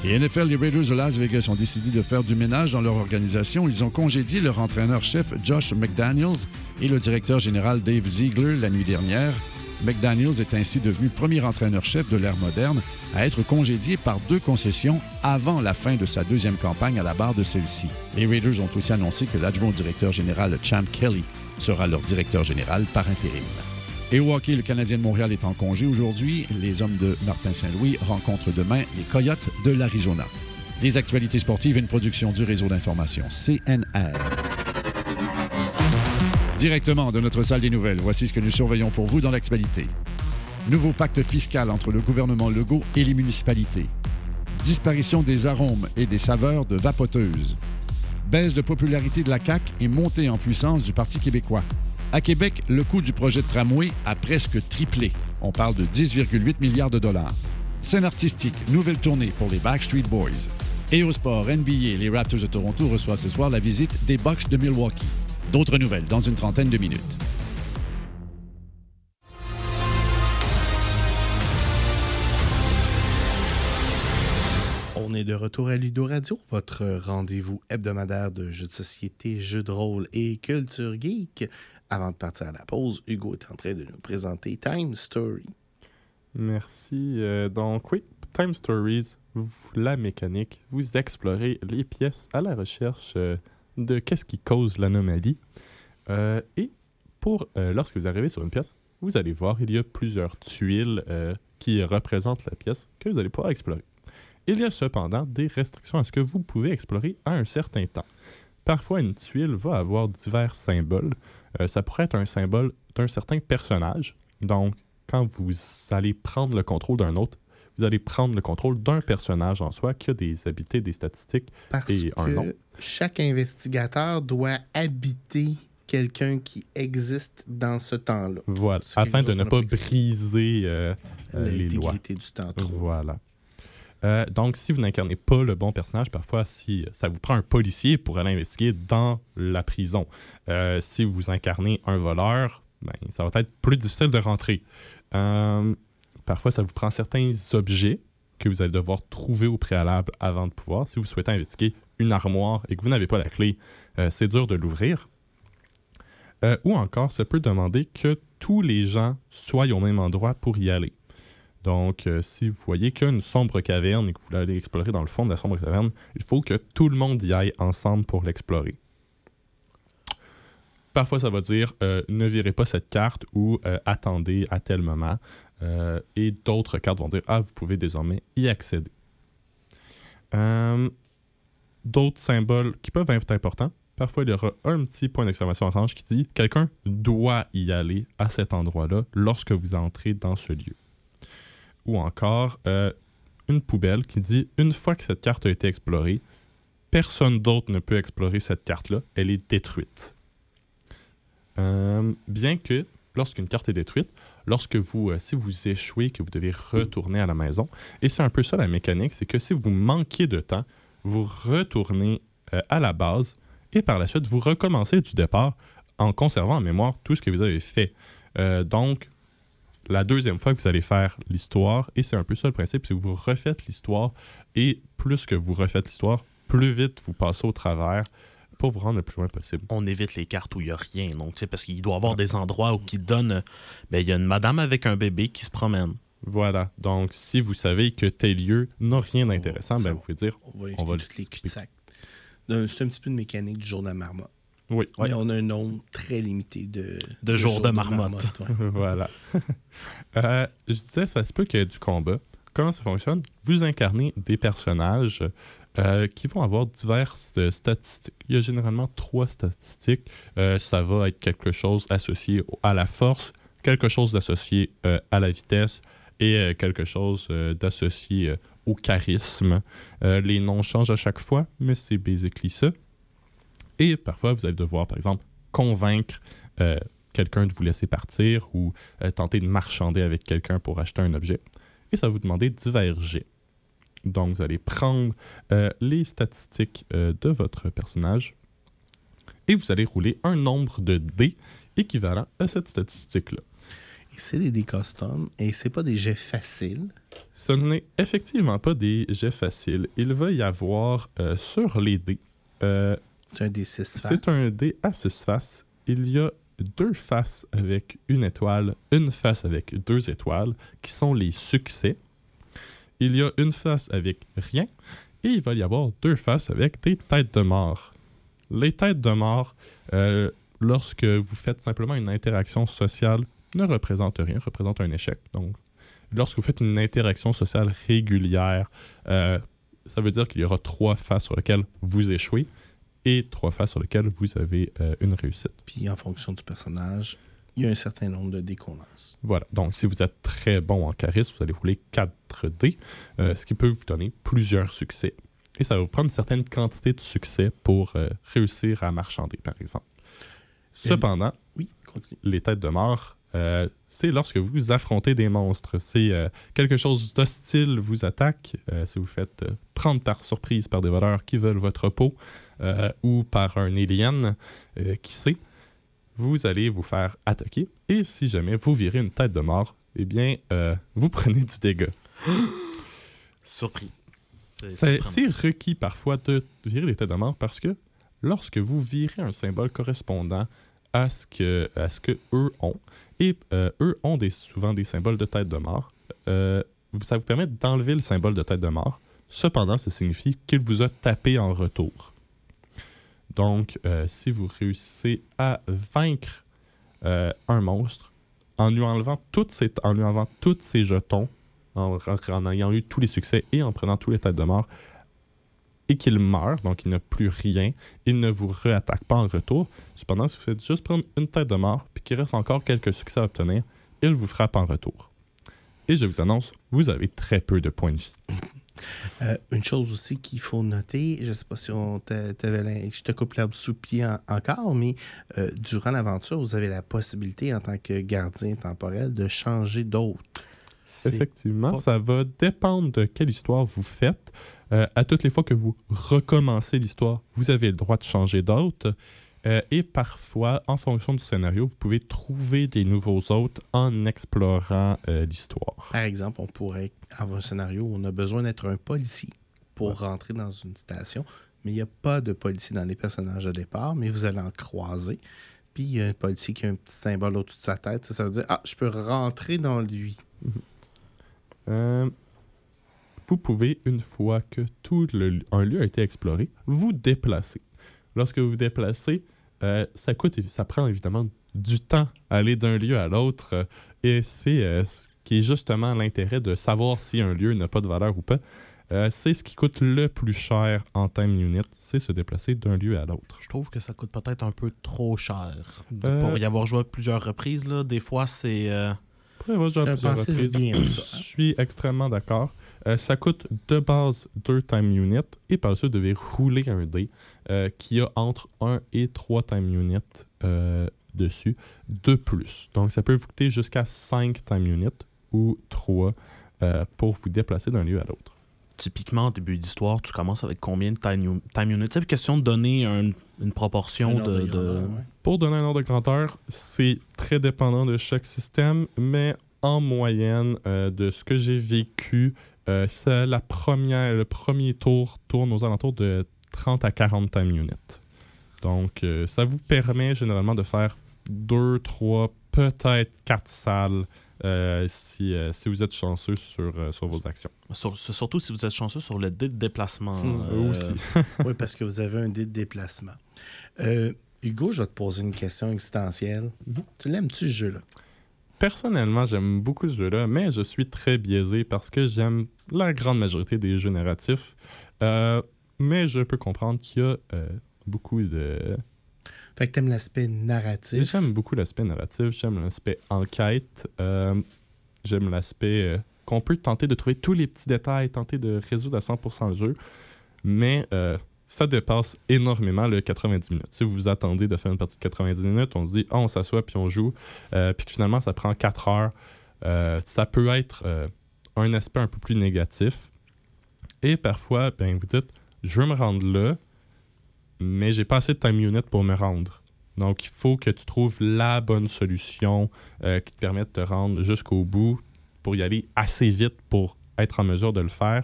Et NFL, les Raiders de Las Vegas ont décidé de faire du ménage dans leur organisation. Ils ont congédié leur entraîneur-chef Josh McDaniels et le directeur général Dave Ziegler la nuit dernière. McDaniels est ainsi devenu premier entraîneur-chef de l'ère moderne à être congédié par deux concessions avant la fin de sa deuxième campagne à la barre de celle-ci. Les Raiders ont aussi annoncé que l'adjoint directeur général Champ Kelly sera leur directeur général par intérim. Et au hockey, le Canadien de Montréal est en congé aujourd'hui. Les hommes de Martin Saint-Louis rencontrent demain les Coyotes de l'Arizona. Les actualités sportives, une production du réseau d'information CNR. Directement de notre salle des nouvelles, voici ce que nous surveillons pour vous dans l'actualité. Nouveau pacte fiscal entre le gouvernement Legault et les municipalités. Disparition des arômes et des saveurs de vapoteuses. Baisse de popularité de la CAQ et montée en puissance du Parti québécois. À Québec, le coût du projet de tramway a presque triplé. On parle de 10,8 milliards de dollars. Scène artistique, nouvelle tournée pour les Backstreet Boys. Et NBA, les Raptors de Toronto reçoivent ce soir la visite des Bucks de Milwaukee. D'autres nouvelles dans une trentaine de minutes. On est de retour à Ludo Radio, votre rendez-vous hebdomadaire de jeux de société, jeux de rôle et culture geek. Avant de partir à la pause, Hugo est en train de nous présenter Time Story. Merci. Euh, donc, oui, Time Stories, vous- la mécanique, vous explorez les pièces à la recherche euh, de qu'est-ce qui cause l'anomalie. Euh, et pour euh, lorsque vous arrivez sur une pièce, vous allez voir, il y a plusieurs tuiles euh, qui représentent la pièce que vous allez pouvoir explorer. Il y a cependant des restrictions à ce que vous pouvez explorer à un certain temps. Parfois, une tuile va avoir divers symboles. Ça pourrait être un symbole d'un certain personnage. Donc, quand vous allez prendre le contrôle d'un autre, vous allez prendre le contrôle d'un personnage en soi qui a des habiletés, des statistiques. Parce Et un nom. Que chaque investigateur doit habiter quelqu'un qui existe dans ce temps-là. Voilà. Afin de ne pas briser euh, euh, les lois. L'intégrité du temps trop. Voilà. Euh, donc, si vous n'incarnez pas le bon personnage, parfois, si ça vous prend un policier pour aller investiguer dans la prison. Euh, si vous incarnez un voleur, ben, ça va être plus difficile de rentrer. Euh, parfois, ça vous prend certains objets que vous allez devoir trouver au préalable avant de pouvoir. Si vous souhaitez investiguer une armoire et que vous n'avez pas la clé, euh, c'est dur de l'ouvrir. Euh, ou encore, ça peut demander que tous les gens soient au même endroit pour y aller. Donc, euh, si vous voyez qu'il y a une sombre caverne et que vous voulez aller explorer dans le fond de la sombre caverne, il faut que tout le monde y aille ensemble pour l'explorer. Parfois, ça va dire ne virez pas cette carte ou attendez à tel moment. Et d'autres cartes vont dire ah, vous pouvez désormais y accéder. D'autres symboles qui peuvent être importants. Parfois, il y aura un petit point d'exclamation orange qui dit quelqu'un doit y aller à cet endroit-là lorsque vous entrez dans ce lieu ou encore euh, une poubelle qui dit une fois que cette carte a été explorée, personne d'autre ne peut explorer cette carte-là, elle est détruite. Euh, bien que lorsqu'une carte est détruite, lorsque vous, euh, si vous échouez, que vous devez retourner à la maison, et c'est un peu ça la mécanique, c'est que si vous manquez de temps, vous retournez euh, à la base et par la suite vous recommencez du départ en conservant en mémoire tout ce que vous avez fait. Euh, donc, la deuxième fois que vous allez faire l'histoire, et c'est un peu ça le principe, c'est que vous refaites l'histoire, et plus que vous refaites l'histoire, plus vite vous passez au travers pour vous rendre le plus loin possible. on évite les cartes où il n'y a rien. Donc, parce qu'il doit y avoir des endroits où qui donnent. euh, Ben, il y a une madame avec un bébé qui se promène. Voilà. Donc, si vous savez que tel lieu n'a rien d'intéressant, ben, vous pouvez dire On va On va le les cul-de-sac. Donc, C'est un petit peu une mécanique du jour de la marmotte. Oui. Mais on a un nombre très limité de, De jours de marmotte. ouais. [laughs] voilà. [laughs] Euh, je disais, ça se peut qu'il y ait du combat. Comment ça fonctionne? Vous incarnez des personnages euh, qui vont avoir diverses euh, statistiques. Il y a généralement trois statistiques. Euh, ça va être quelque chose associé à la force, quelque chose d'associé euh, à la vitesse et euh, quelque chose euh, d'associé euh, au charisme. Les noms changent à chaque fois, mais c'est basically ça. Et parfois, vous allez devoir, par exemple, convaincre quelqu'un de vous laisser partir ou tenter de marchander avec quelqu'un pour acheter un objet. Et ça va vous demander divers. Donc, vous allez prendre les statistiques de votre personnage et vous allez rouler un nombre de dés équivalent à cette statistique-là. C'est des dés custom et c'est pas des jets faciles. Ce n'est effectivement pas des jets faciles. Il va y avoir euh, sur les dés, euh, C'est un des 6 c'est un dé à six faces. Il y a deux faces avec une étoile, une face avec deux étoiles, qui sont les succès. Il y a une face avec rien, et il va y avoir deux faces avec des têtes de mort. Les têtes de mort, euh, lorsque vous faites simplement une interaction sociale, ne représentent rien, représentent un échec. Donc, lorsque vous faites une interaction sociale régulière, euh, ça veut dire qu'il y aura trois faces sur lesquelles vous échouez et trois faces sur lesquelles vous avez euh, une réussite. Puis en fonction du personnage, il y a un certain nombre de dés qu'on lance. Voilà. Donc, si vous êtes très bon en charisme, vous allez rouler 4 dés, euh, ce qui peut vous donner plusieurs succès. Et ça va vous prendre une certaine quantité de succès pour réussir à marchander, par exemple. Cependant, Oui, continue. les têtes de mort, euh, c'est lorsque vous affrontez des monstres. C'est euh, quelque chose d'hostile vous attaque. euh, si vous faites prendre par surprise par des voleurs qui veulent votre peau ou par un alien, qui sait, vous allez vous faire attaquer. Et si jamais vous virez une tête de mort, eh bien, vous [laughs] prenez du dégât. [gasps] Surpris. C'est requis parfois de virer les têtes de mort parce que lorsque vous virez un symbole correspondant à ce que, à ce que eux ont, et euh, eux ont souvent des symboles de tête de mort, euh, ça vous permet d'enlever le symbole de tête de mort. Cependant, ça signifie qu'il vous a tapé en retour. Donc, euh, si vous réussissez à vaincre un monstre en lui enlevant toutes ses, en lui enlevant tous ses jetons, en ayant eu tous les succès et en prenant tous les têtes de mort, et qu'il meurt, donc il n'a plus rien, il ne vous réattaque pas en retour. Cependant, si vous faites juste prendre une tête de mort, puis qu'il reste encore quelques succès à obtenir, il vous frappe en retour. Et je vous annonce, vous avez très peu de points de vie. [laughs] Euh, une chose aussi qu'il faut noter, je ne sais pas si on je te coupe l'herbe sous pied en- encore, mais euh, durant l'aventure, vous avez la possibilité en tant que gardien temporel de changer d'autre. Effectivement, pas- ça va dépendre de quelle histoire vous faites. Euh, à toutes les fois que vous recommencez l'histoire, vous avez le droit de changer d'hôte. Euh, et parfois, en fonction du scénario, vous pouvez trouver des nouveaux hôtes en explorant euh, l'histoire. Par exemple, on pourrait avoir un scénario où on a besoin d'être un policier pour rentrer dans une station, mais il n'y a pas de policier dans les personnages de départ, mais vous allez en croiser. Puis il y a un policier qui a un petit symbole au-dessus de sa tête. Ça, ça veut dire Ah, je peux rentrer dans lui. Euh, vous pouvez, une fois que tout le, un lieu a été exploré, vous déplacer. Lorsque vous vous déplacez, euh, ça coûte, ça prend évidemment du temps à aller d'un lieu à l'autre. euh, et c'est euh, ce qui est justement l'intérêt de savoir si un lieu n'a pas de valeur ou pas. Euh, c'est ce qui coûte le plus cher en time unit, c'est se déplacer d'un lieu à l'autre. Je trouve que ça coûte peut-être un peu trop cher. Euh, Pour y avoir joué à plusieurs reprises, là, des fois, c'est... euh, pensée reprises, bien, Je hein. suis extrêmement d'accord. Euh, ça coûte de base 2 time units et par la suite, vous devez rouler un dé euh, qui a entre 1 et 3 time units euh, dessus de plus. Donc, ça peut vous coûter jusqu'à 5 time units ou 3 euh, pour vous déplacer d'un lieu à l'autre. typiquement, au début d'histoire, tu commences avec combien de time, units? C'est une question de donner un- une proportion Un de... de de- grandeur, ouais. Pour donner un ordre de grandeur, c'est très dépendant de chaque système, mais en moyenne, euh, de ce que j'ai vécu, euh, c'est la première, le premier tour tourne aux alentours de 30 à 40 time units. Donc, euh, ça vous permet généralement de faire 2, 3, peut-être 4 salles euh, si, euh, si vous êtes chanceux sur, euh, sur vos actions. Sur- sur- surtout si vous êtes chanceux sur le dé de déplacement. Euh, aussi. [laughs] oui, parce que vous avez un dé de déplacement. Euh, Hugo, je vais te poser une question existentielle. Tu l'aimes-tu, ce jeu-là? Personnellement, j'aime beaucoup ce jeu-là, mais je suis très biaisé parce que j'aime la grande majorité des jeux narratifs. Euh, mais je peux comprendre qu'il y a euh, beaucoup de... Fait que t'aimes l'aspect narratif. J'aime beaucoup l'aspect narratif, j'aime l'aspect enquête, euh, j'aime l'aspect qu'on peut tenter de trouver tous les petits détails, tenter de résoudre à 100% le jeu, mais ça dépasse énormément le 90 minutes. Si vous vous attendez de faire une partie de 90 minutes, on se dit, Ah, on s'assoit puis on joue, euh, puis que finalement ça prend 4 heures, euh, ça peut être euh, un aspect un peu plus négatif. Et parfois, ben, vous dites, je veux me rendre là, mais j'ai pas assez de time unit pour me rendre. Donc, il faut que tu trouves la bonne solution qui te permet de te rendre jusqu'au bout pour y aller assez vite pour être en mesure de le faire.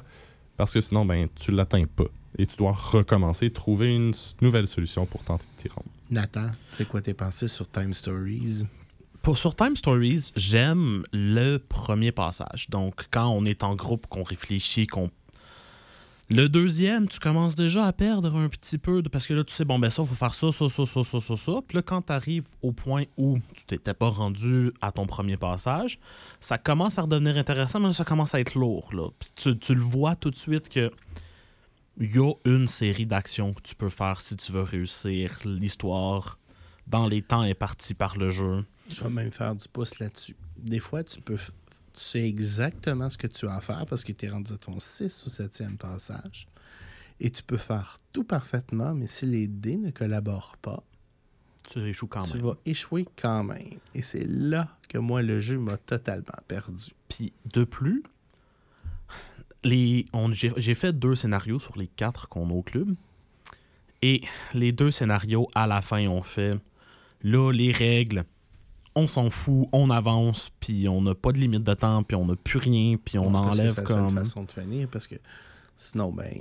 Parce que sinon, ben, tu ne l'atteins pas. Et tu dois recommencer, trouver une nouvelle solution pour tenter de t'y rendre. Nathan, c'est quoi tes pensées sur Time Stories? Pour, sur Time Stories, j'aime le premier passage. Donc, quand on est en groupe, qu'on réfléchit, qu'on. Le deuxième, tu commences déjà à perdre un petit peu, de- parce que là, tu sais, bon, ben ça, il faut faire ça, ça, ça, ça, ça, ça, ça. Puis là, quand tu arrives au point où tu t'étais pas rendu à ton premier passage, ça commence à redevenir intéressant, mais là, ça commence à être lourd. Là. Puis tu, tu le vois tout de suite que il y a une série d'actions que tu peux faire si tu veux réussir l'histoire dans les temps impartis par le jeu. Je vais même faire du pouce là-dessus. Des fois, tu peux. Tu sais exactement ce que tu as à faire parce que tu es rendu à ton 6 ou 7e passage. Et tu peux faire tout parfaitement, mais si les dés ne collaborent pas, Tu échoues quand tu même. vas échouer quand même. Et c'est là que moi, le jeu m'a totalement perdu. Puis de plus, les, on- j'ai, j'ai fait deux scénarios sur les quatre qu'on a au club. Et les deux scénarios, à la fin, on fait là, les règles, on s'en fout, on avance, puis on n'a pas de limite de temps, puis on n'a plus rien, puis on Parce que enlève c'est la seule comme. façon de finir parce que sinon, ben,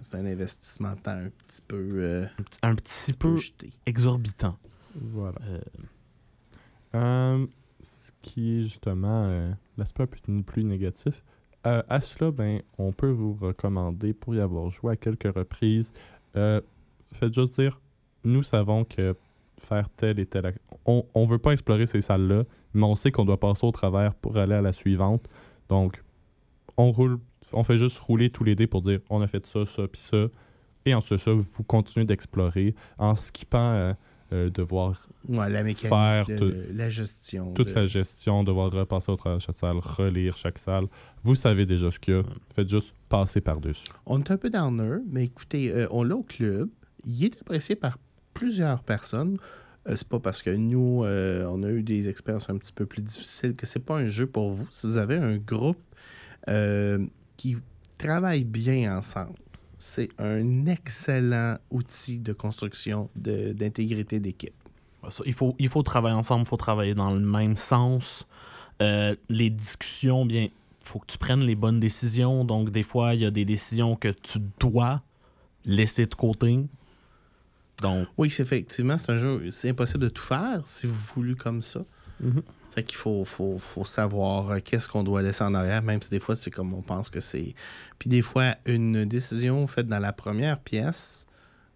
c'est un investissement de temps un petit peu, euh, un petit- un petit petit peu peu jeté. exorbitant. Voilà. Euh, Euh, ce qui est justement euh, l'aspect plus négatif. Euh, à cela, ben, on peut vous recommander, pour y avoir joué à quelques reprises, euh, faites juste dire, nous savons que faire telle et telle... On ne veut pas explorer ces salles-là, mais on sait qu'on doit passer au travers pour aller à la suivante. Donc, on roule, on fait juste rouler tous les dés pour dire, on a fait ça, ça, puis ça. Et en ce ça, vous continuez d'explorer en skippant euh, euh, devoir Ouais, la mécanique, Faire le- tout- le- la gestion. toute de- la gestion, devoir repasser au travers de chaque salle, relire chaque salle. Vous savez déjà ce qu'il y a. Faites juste passer par-dessus. On est un peu downer, mais écoutez, euh, on l'a au club. Il est apprécié par plusieurs personnes. Euh, c'est pas parce que nous, euh, on a eu des expériences un petit peu plus difficiles que c'est pas un jeu pour vous. Si vous avez un groupe euh, qui travaille bien ensemble, c'est un excellent outil de construction de- d'intégrité d'équipe. Il, faut, il faut travailler ensemble, il faut travailler dans le même sens. Euh, les discussions, bien, faut que tu prennes les bonnes décisions. Donc, des fois, il y a des décisions que tu dois laisser de côté. Donc, Oui, c'est effectivement, c'est un jeu, c'est impossible de tout faire si vous voulez comme ça. Mhm. Fait qu'il faut, faut, faut savoir euh, qu'est-ce qu'on doit laisser en arrière, même si des fois, c'est comme on pense que c'est. Puis des fois, une décision faite dans la première pièce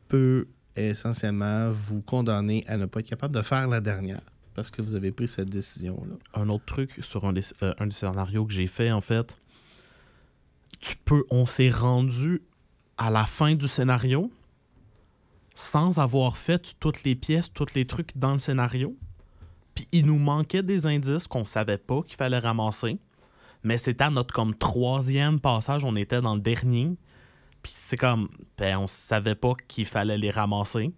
peut essentiellement vous condamner à ne pas être capable de faire la dernière parce que vous avez pris cette décision-là. un autre truc sur un des, euh, un des scénarios que j'ai fait, en fait, tu peux, on s'est rendu à la fin du scénario sans avoir fait toutes les pièces, tous les trucs dans le scénario. Puis il nous manquait des indices qu'on savait pas qu'il fallait ramasser. Mais c'était à notre comme troisième passage, on était dans le dernier. Puis c'est comme, ben, on savait pas qu'il fallait les ramasser.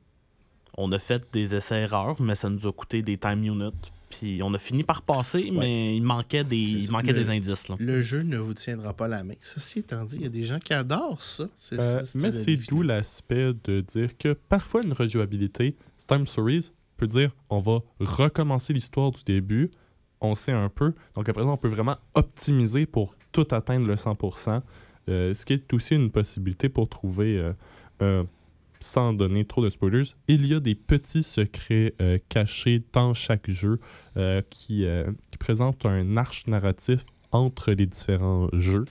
On a fait des essais-erreurs, mais ça nous a coûté des time units. Puis on a fini par passer, mais il manquait des, il manquait Le- des indices. Là. Le jeu ne vous tiendra pas la main. Ceci étant dit, il y a des gens qui adorent ça. Euh, ça, mais c'est d'où l'aspect de dire que parfois une rejouabilité, Time Stories dire on va recommencer l'histoire du début, on sait un peu, donc après ça, on peut vraiment optimiser pour tout atteindre le 100%, euh, ce qui est aussi une possibilité pour trouver, euh, sans donner trop de spoilers, il y a des petits secrets euh, cachés dans chaque jeu qui, qui présentent un arche narratif entre les différents jeux.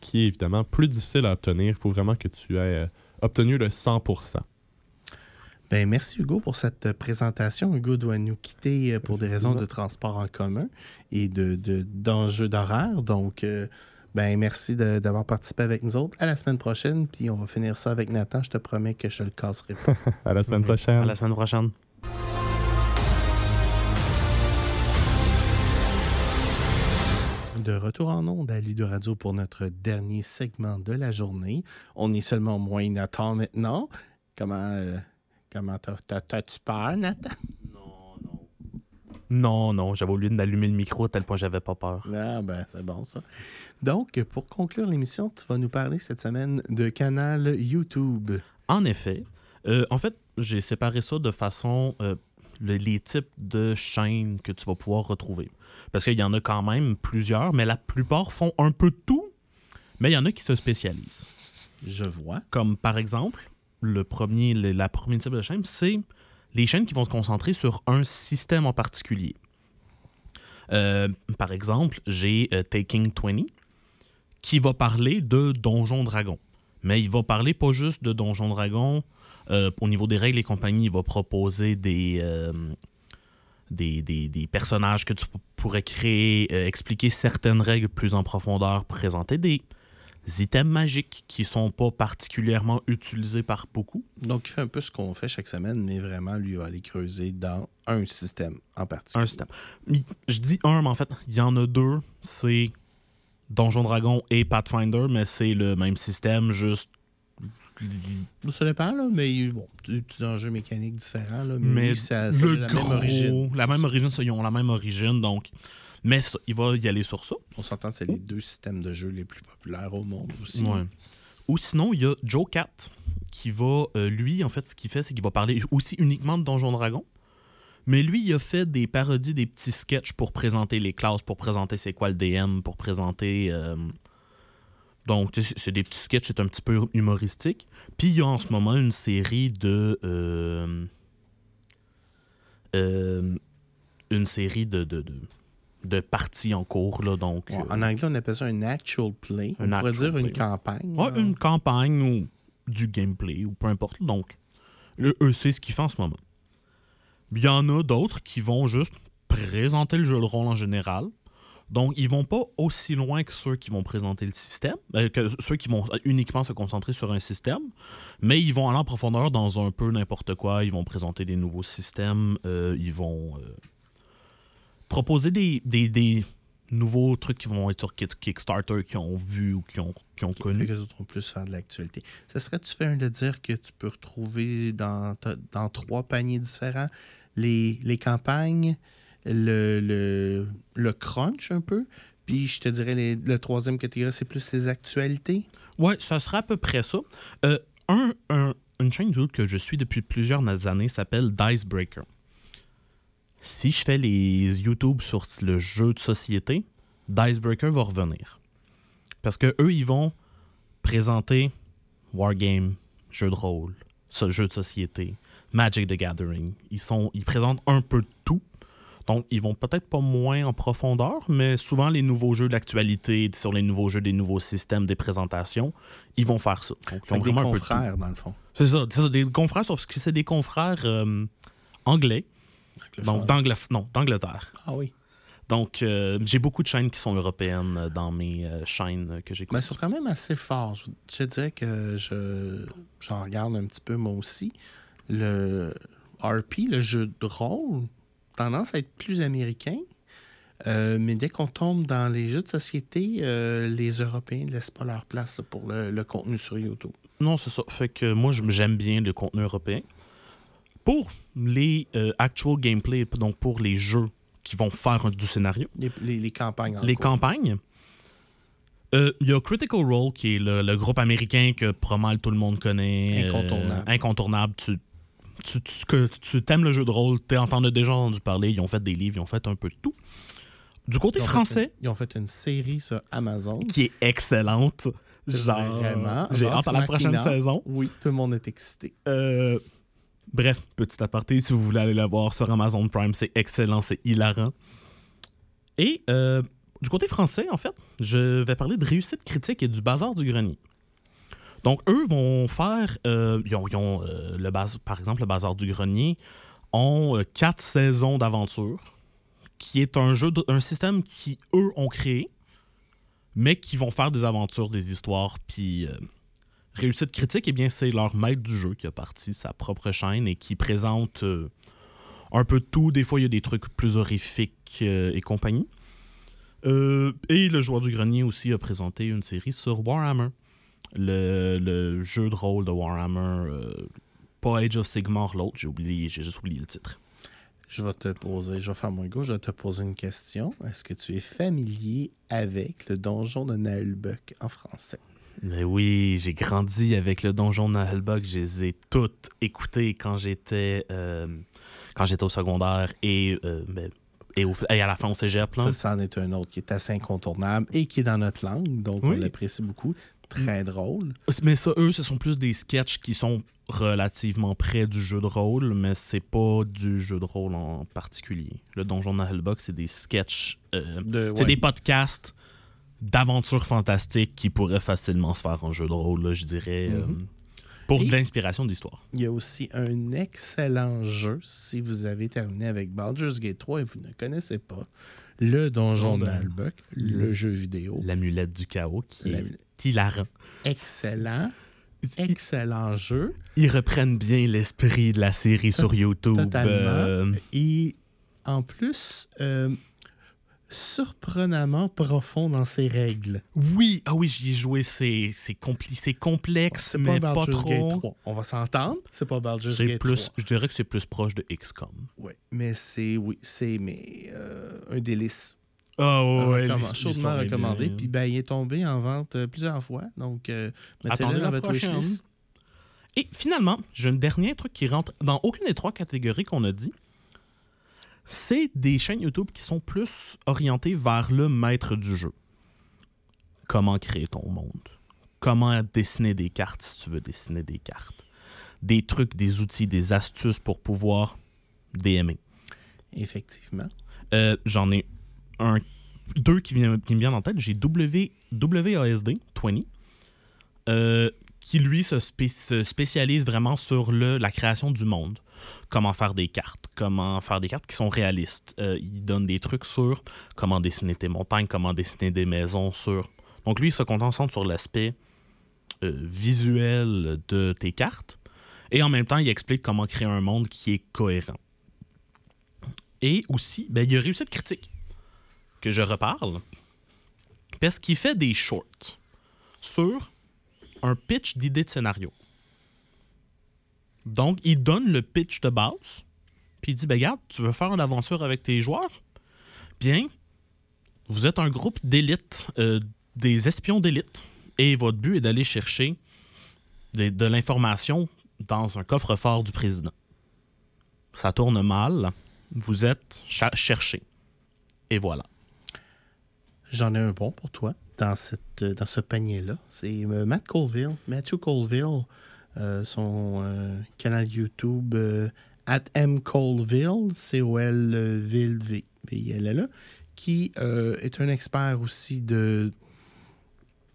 qui est évidemment plus difficile à obtenir. Il faut vraiment que tu aies obtenu le 100%. Ben, merci Hugo pour cette présentation. Hugo doit nous quitter euh, pour des raisons de transport en commun et de, de- d'enjeux d'horaire. Donc, euh, ben, merci de- d'avoir participé avec nous autres. À la semaine prochaine, puis on va finir ça avec Nathan. Je te promets que je le casserai pas. [laughs] À la semaine prochaine. À la semaine prochaine. De retour en ondes à Ludo Radio pour notre dernier segment de la journée. On est seulement moins Nathan maintenant. Comment, euh, comment t'as, t'as- t'as-tu peur, Nathan? Non, non, j'avais oublié d'allumer le micro à tel point j'avais pas peur. Ah, ben, c'est bon ça. Donc, pour conclure l'émission, tu vas nous parler cette semaine de canal YouTube. En effet, euh, en fait, j'ai séparé ça de façon euh, le- les types de chaînes que tu vas pouvoir retrouver. Parce qu'il y en a quand même plusieurs, mais la plupart font un peu de tout, mais il y en a qui se spécialisent. Je vois. Comme par exemple, le premier, la première type de chaîne, c'est les chaînes qui vont se concentrer sur un système en particulier. Euh, par exemple, j'ai euh, Taking 20 qui va parler de Donjon Dragon. Mais il va parler pas juste de Donjon Dragon. euh, au niveau des règles et compagnie, il va proposer des, personnages que tu pourrais créer, expliquer certaines règles plus en profondeur, présenter des items magiques qui sont pas particulièrement utilisés par beaucoup? Donc, il fait un peu ce qu'on fait chaque semaine, mais vraiment, lui, il va aller creuser dans un système en particulier. Un système. Je dis un, mais en fait, il y en a deux. C'est Donjon Dragon et Pathfinder, mais c'est le même système, juste. Ça dépend, là, mais bon, des petits enjeux mécaniques différents, là, mais, Mais lui, ça, le la gros, même origine. la C'est même origine, ça, ils ont la même origine, donc. Mais ça, il va y aller sur ça. On s'entend, c'est les deux systèmes de jeu les plus populaires au monde aussi. Ouais. Ou sinon, il y a Joe Cat qui va, euh, lui, en fait, ce qu'il fait, c'est qu'il va parler aussi uniquement de Donjon Dragon. Mais lui, il a fait des parodies, des petits sketchs pour présenter les classes, pour présenter c'est quoi le DM, pour présenter. euh, Donc, tu sais, c'est des petits sketchs, c'est un petit peu humoristique. Puis il y a en ce moment une série de. euh, euh, une série de, de, de, de parties en cours, là. Donc. Ouais, euh, en anglais, on appelle ça un actual play. Un on pourrait dire une campagne. Ouais, une campagne ou du gameplay ou peu importe. Donc, le- eux, c'est ce qu'ils font en ce moment. Il y en a d'autres qui vont juste présenter le jeu de rôle en général. Donc, ils vont pas aussi loin que ceux qui vont présenter le système, euh, que ceux qui vont uniquement se concentrer sur un système, mais ils vont aller en profondeur dans un peu n'importe quoi. Ils vont présenter des nouveaux systèmes, euh, ils vont euh, proposer des, des- des nouveaux trucs qui vont être sur Kick- Kickstarter, qui ont vu ou qui ont, qui ont Fait connu. que autres vont plus faire de l'actualité. Ça serait-tu fait de dire que tu peux retrouver dans, dans trois paniers différents les, les campagnes, le, le, le crunch un peu, puis je te dirais les- le troisième catégorie, c'est plus les actualités. Ouais, ça sera à peu près ça. Euh, un, un- une chaîne que je suis depuis plusieurs années s'appelle Dicebreaker. Si je fais les YouTube sur le jeu de société, Dicebreaker va revenir. Parce que eux, ils vont présenter Wargame, jeu de rôle, so- jeu de société, Magic the Gathering. Ils, sont, ils présentent un peu de tout. Donc, ils vont peut-être pas moins en profondeur, mais souvent les nouveaux jeux d'actualité, sur les nouveaux jeux, des nouveaux systèmes, des présentations, ils vont faire ça. Donc, ils ont Avec des vraiment un peu de tout. confrères, dans le fond. C'est ça, c'est ça, des confrères, sauf que c'est des confrères euh, anglais, donc non, d'Angleterre. Ah oui. Donc, euh, j'ai beaucoup de chaînes qui sont européennes dans mes euh, chaînes que j'écoute. Mais sont quand même assez forts. Je, dirais que je j'en regarde un petit peu moi aussi. Le RP, le jeu de rôle, tendance à être plus américain. Euh, mais dès qu'on tombe dans les jeux de société, euh, les Européens ne laissent pas leur place là, pour le, le contenu sur YouTube. Non, c'est ça. Fait que moi, j'aime bien le contenu européen. Pour les euh, actual gameplay, donc pour les jeux qui vont faire du scénario, Les, les- les campagnes. en les cours. campagnes, euh, il y a Critical Role, qui est le, le groupe américain que mal tout le monde connaît. euh, Incontournable. incontournable. Tu, tu, tu, que tu aimes le jeu de rôle, tu en as déjà entendu parler, ils ont fait des livres, ils ont fait un peu de tout. Du côté Ils français, une- ils ont fait une série sur Amazon. qui est excellente. Genre, Vraiment. j'ai hâte à la prochaine saison. Oui, tout le monde est excité. Euh, bref, petit aparté, si vous voulez aller la voir sur Amazon Prime, c'est excellent, c'est hilarant. Et euh, du côté français, en fait, je vais parler de réussite critique et du bazar du grenier. Donc, eux vont faire. euh, ils ont, euh, le bas- par exemple, le Bazar du Grenier ont quatre saisons d'aventure, qui est un jeu, un système qui, eux, ont créé, mais qui vont faire des aventures, des histoires, puis. Réussite critique, eh bien, c'est leur maître du jeu qui a parti sa propre chaîne et qui présente euh, un peu tout. Des fois, il y a des trucs plus horrifiques euh, et compagnie. Euh, et le joueur du grenier aussi a présenté une série sur Warhammer, le, jeu de rôle de Warhammer, pas Age of Sigmar, l'autre, j'ai oublié, j'ai juste oublié le titre. Je vais te poser, je vais faire mon go, je vais te poser une question. Est-ce que tu es familier avec le donjon de Naelbuck en français? Mais oui, j'ai grandi avec le donjon de Nahelbug, je les ai toutes écoutées quand j'étais euh, quand j'étais au secondaire et, euh, ben, et, au- et à la fin au cégep. là. Ça, c'en est un autre qui est assez incontournable et qui est dans notre langue, donc on l'apprécie beaucoup. Très drôle. Mais ça, eux, ce sont plus des sketchs qui sont relativement près du jeu de rôle, mais c'est pas du jeu de rôle en particulier. Le Donjon de Nahelbug, c'est des sketchs, euh, De- c'est ouais. des podcasts d'aventures fantastiques qui pourraient facilement se faire en jeu de rôle, là, je dirais, euh, Mhm. pour Et- de l'inspiration d'histoire. Il y a aussi un excellent jeu si vous avez terminé avec Baldur's Gate 3 et vous ne connaissez pas le donjon de ben, Naelbuck, le jeu vidéo. L'amulette du chaos qui est hilarant. Excellent. Excellent jeu. Ils reprennent bien l'esprit de la série sur YouTube. Totalement. euh, Et en plus, euh, surprenamment profond dans ses règles. Oui, ah oui, j'y ai joué, c'est c'est compli- c'est complexe, C'est mais pas pas, Baldur's Gate trop. 3. On va s'entendre. C'est pas Baldur's C'est Gate plus, 3. je dirais que c'est plus proche de XCOM. Ouais, mais c'est oui, c'est mais euh, un délice. Ah Recommand- chaudement recommandé. Puis ben, il est tombé en vente euh, plusieurs fois. Donc, euh, mettez-le dans votre wishlist. Et finalement, j'ai un dernier truc qui rentre dans aucune des trois catégories qu'on a dit. C'est des chaînes YouTube qui sont plus orientées vers le maître du jeu. Comment créer ton monde. Comment dessiner des cartes si tu veux dessiner des cartes. Des trucs, des outils, des astuces pour pouvoir DMer. Effectivement. Euh, J'en ai un, deux qui, vient- qui me viennent en tête. J'ai WASD 20, euh, qui lui se, spé- se spécialise vraiment sur le, la création du monde. Comment faire des cartes, comment faire des cartes qui sont réalistes. Euh, il donne des trucs sur comment dessiner tes montagnes, comment dessiner des maisons. sur Donc lui, il se concentre sur l'aspect euh, visuel de tes cartes. Et en même temps, il explique comment créer un monde qui est cohérent. Et aussi, ben, il a réussite critique que je reparle parce qu'il fait des shorts sur un pitch d'idée de scénario. Donc, il donne le pitch de base, puis il dit, ben regarde, tu veux faire une aventure avec tes joueurs? Bien, vous êtes un groupe d'élite, euh, des espions d'élite, et votre but est d'aller chercher de, l'information dans un coffre-fort du président. Ça tourne mal, vous êtes cherché. Et voilà. J'en ai un bon pour toi dans, dans ce panier-là. C'est euh, Matt Colville, Matthew Colville, son euh, canal YouTube euh, at M Colville, C-O-L-Ville, V-I-L-L-E, qui euh, est un expert aussi de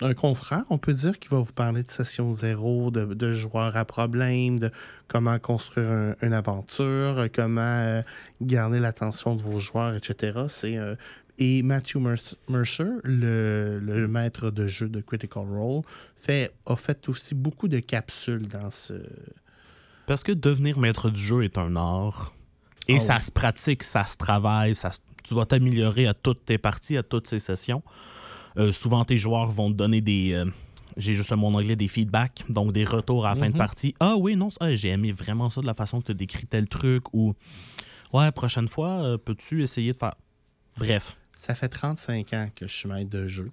un confrère, on peut dire, qui va vous parler de session zéro, de, de joueurs à problème, de comment construire un- une aventure, euh, comment euh, garder l'attention de vos joueurs, etc. C'est euh, et Matthew Mer- Mercer, le, le maître de jeu de Critical Role, fait, a fait aussi beaucoup de capsules dans ce. Parce que devenir maître du jeu est un art. Et Ah ça oui. se pratique, ça se travaille, ça tu vas t'améliorer à toutes tes parties, à toutes ces sessions. Euh, souvent, tes joueurs vont te donner des. euh, j'ai juste mon anglais, des feedbacks, donc des retours à la fin de Mhm. partie. Ah oui, non, ça, j'ai aimé vraiment ça de la façon que tu décris tel truc. Ou, ouais, prochaine fois, euh, peux-tu essayer de faire? Bref. Ça fait 35 ans que je suis maître de jeu.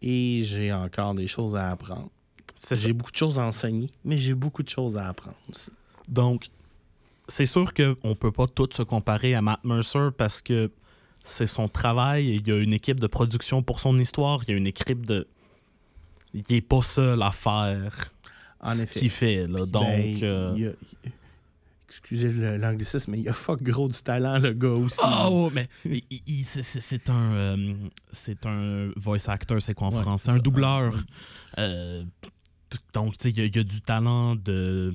Et j'ai encore des choses à apprendre. J'ai beaucoup de choses à enseigner, mais j'ai beaucoup de choses à apprendre aussi. Donc, c'est sûr qu'on ne peut pas tout se comparer à Matt Mercer parce que c'est son travail. Il y a une équipe de production pour son histoire. Il y a une équipe de. Il n'est pas seul à faire En ce qu'il fait. Là. Donc, ben, euh, il y a- excusez l'anglicisme, mais il a fuck gros du talent, le gars aussi. Oh, mais c'est- un, euh, c'est un voice actor, c'est quoi en Ouais, français? c'est Un doubleur. Euh, Donc, tu sais, il y, a- il y a du talent de,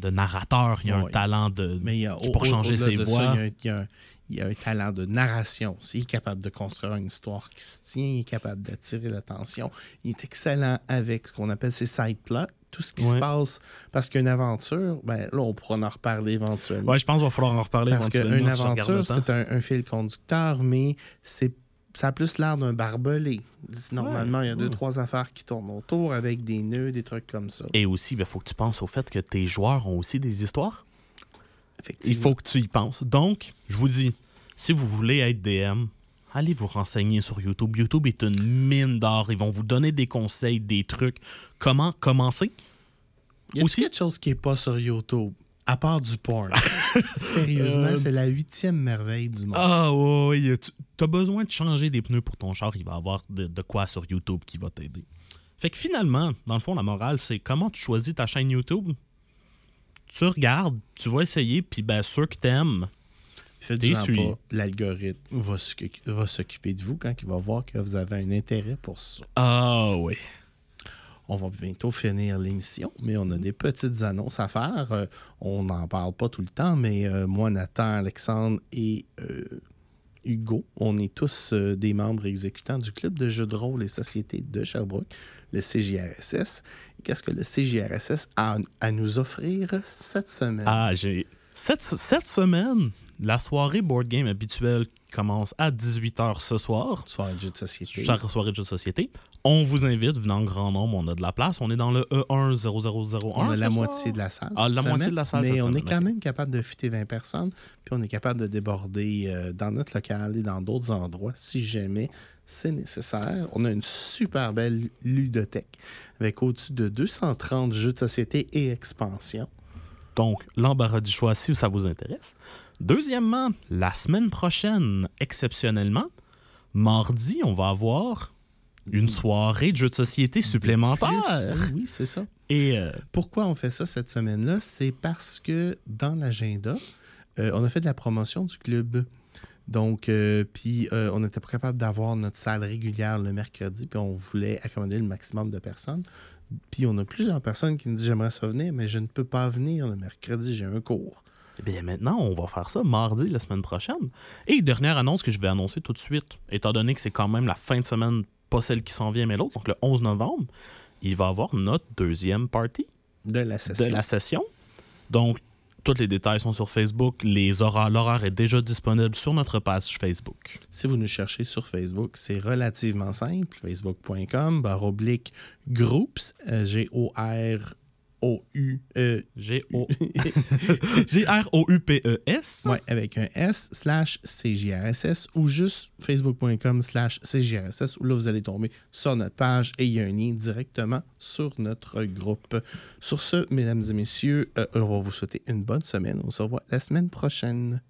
de narrateur, il y a un talent de. Mais il y a, pour au- changer ses voix. il y a un- il y a un- il y a un talent de narration. aussi. Il est capable de construire une histoire qui se tient, il est capable d'attirer l'attention. Il est excellent avec ce qu'on appelle ses side plots, tout ce qui se passe. Parce qu'une aventure, ben, là, on pourra en reparler éventuellement. Ouais, je pense qu'il va falloir en reparler Parce éventuellement qu'une aventure, c'est un, un fil conducteur, mais c'est ça a plus l'air d'un barbelé. Normalement, il y a deux, ouais. trois affaires qui tournent autour avec des nœuds, des trucs comme ça. Et aussi, il faut que tu penses au fait que tes joueurs ont aussi des histoires. Il Effectivement. faut que tu y penses. Donc, je vous dis, si vous voulez être DM, allez vous renseigner sur YouTube. YouTube est une mine d'or. Ils vont vous donner des conseils, des trucs. Comment commencer? Il y a aussi- quelque chose qui n'est pas sur YouTube, à part du porn? [laughs] Sérieusement, Euh, c'est la huitième merveille du monde. Ah oui, tu as besoin de changer des pneus pour ton char. Il va y avoir de, de quoi sur YouTube qui va t'aider. Fait que finalement, dans le fond, la morale, c'est comment tu choisis ta chaîne YouTube? Tu regardes, tu vas essayer, puis ben, ceux que t'aimes, Faites-en t'es pas, l'algorithme va s'occu- va s'occuper de vous quand il va voir que vous avez un intérêt pour ça. Ah oui. On va bientôt finir l'émission, mais on a des petites annonces à faire. Euh, on n'en parle pas tout le temps, mais euh, moi, Nathan, Alexandre et euh, Hugo, on est tous des membres exécutants du Club de jeux de rôle et société de Sherbrooke, le CJRSS. Qu'est-ce que le CJRSS a à nous offrir cette semaine? Ah, j'ai. Cette, cette semaine, la soirée board game habituelle commence à 18h ce soir. Soirée de jeux de société. Chaque soirée de jeux de société. On vous invite, venez en grand nombre, on a de la place. On est dans le E E10001. On a la ce moitié soir. de la salle. Ah, la moitié de la salle Mais cette on est quand même capable de fitter 20 personnes, puis on est capable de déborder euh, dans notre local et dans d'autres endroits si jamais c'est nécessaire. On a une super belle ludothèque avec au-dessus de 230 jeux de société et expansion. Donc, l'embarras du choix si ça vous intéresse. Deuxièmement, la semaine prochaine, exceptionnellement, mardi, on va avoir une soirée de jeux de société supplémentaire. Plus, oui, c'est ça. Et euh, Pourquoi on fait ça cette semaine-là? C'est parce que dans l'agenda, euh, on a fait de la promotion du club. Donc, euh, puis on n'était pas capable d'avoir notre salle régulière le mercredi, puis on voulait accommoder le maximum de personnes. Puis on a plusieurs personnes qui nous disent J'aimerais ça venir, mais je ne peux pas venir le mercredi, j'ai un cours. Eh bien, maintenant, on va faire ça mardi, la semaine prochaine. Et dernière annonce que je vais annoncer tout de suite, étant donné que c'est quand même la fin de semaine, pas celle qui s'en vient, mais l'autre, donc le 11 novembre, il va y avoir notre deuxième party De la session. de la session. Donc, tous les détails sont sur Facebook. Les horaires, l'horaire est déjà disponible sur notre page Facebook. Si vous nous cherchez sur Facebook, c'est relativement simple. Facebook.com, barre oblique groups, euh, Euh, G-O- G-R-O-U-P-E-S. [laughs] Ouais, avec un S slash CJRSS ou juste facebook.com slash CJRSS où là vous allez tomber sur notre page et il y a un lien directement sur notre groupe. Sur ce, mesdames et messieurs, euh, on va vous souhaiter une bonne semaine. On se revoit la semaine prochaine.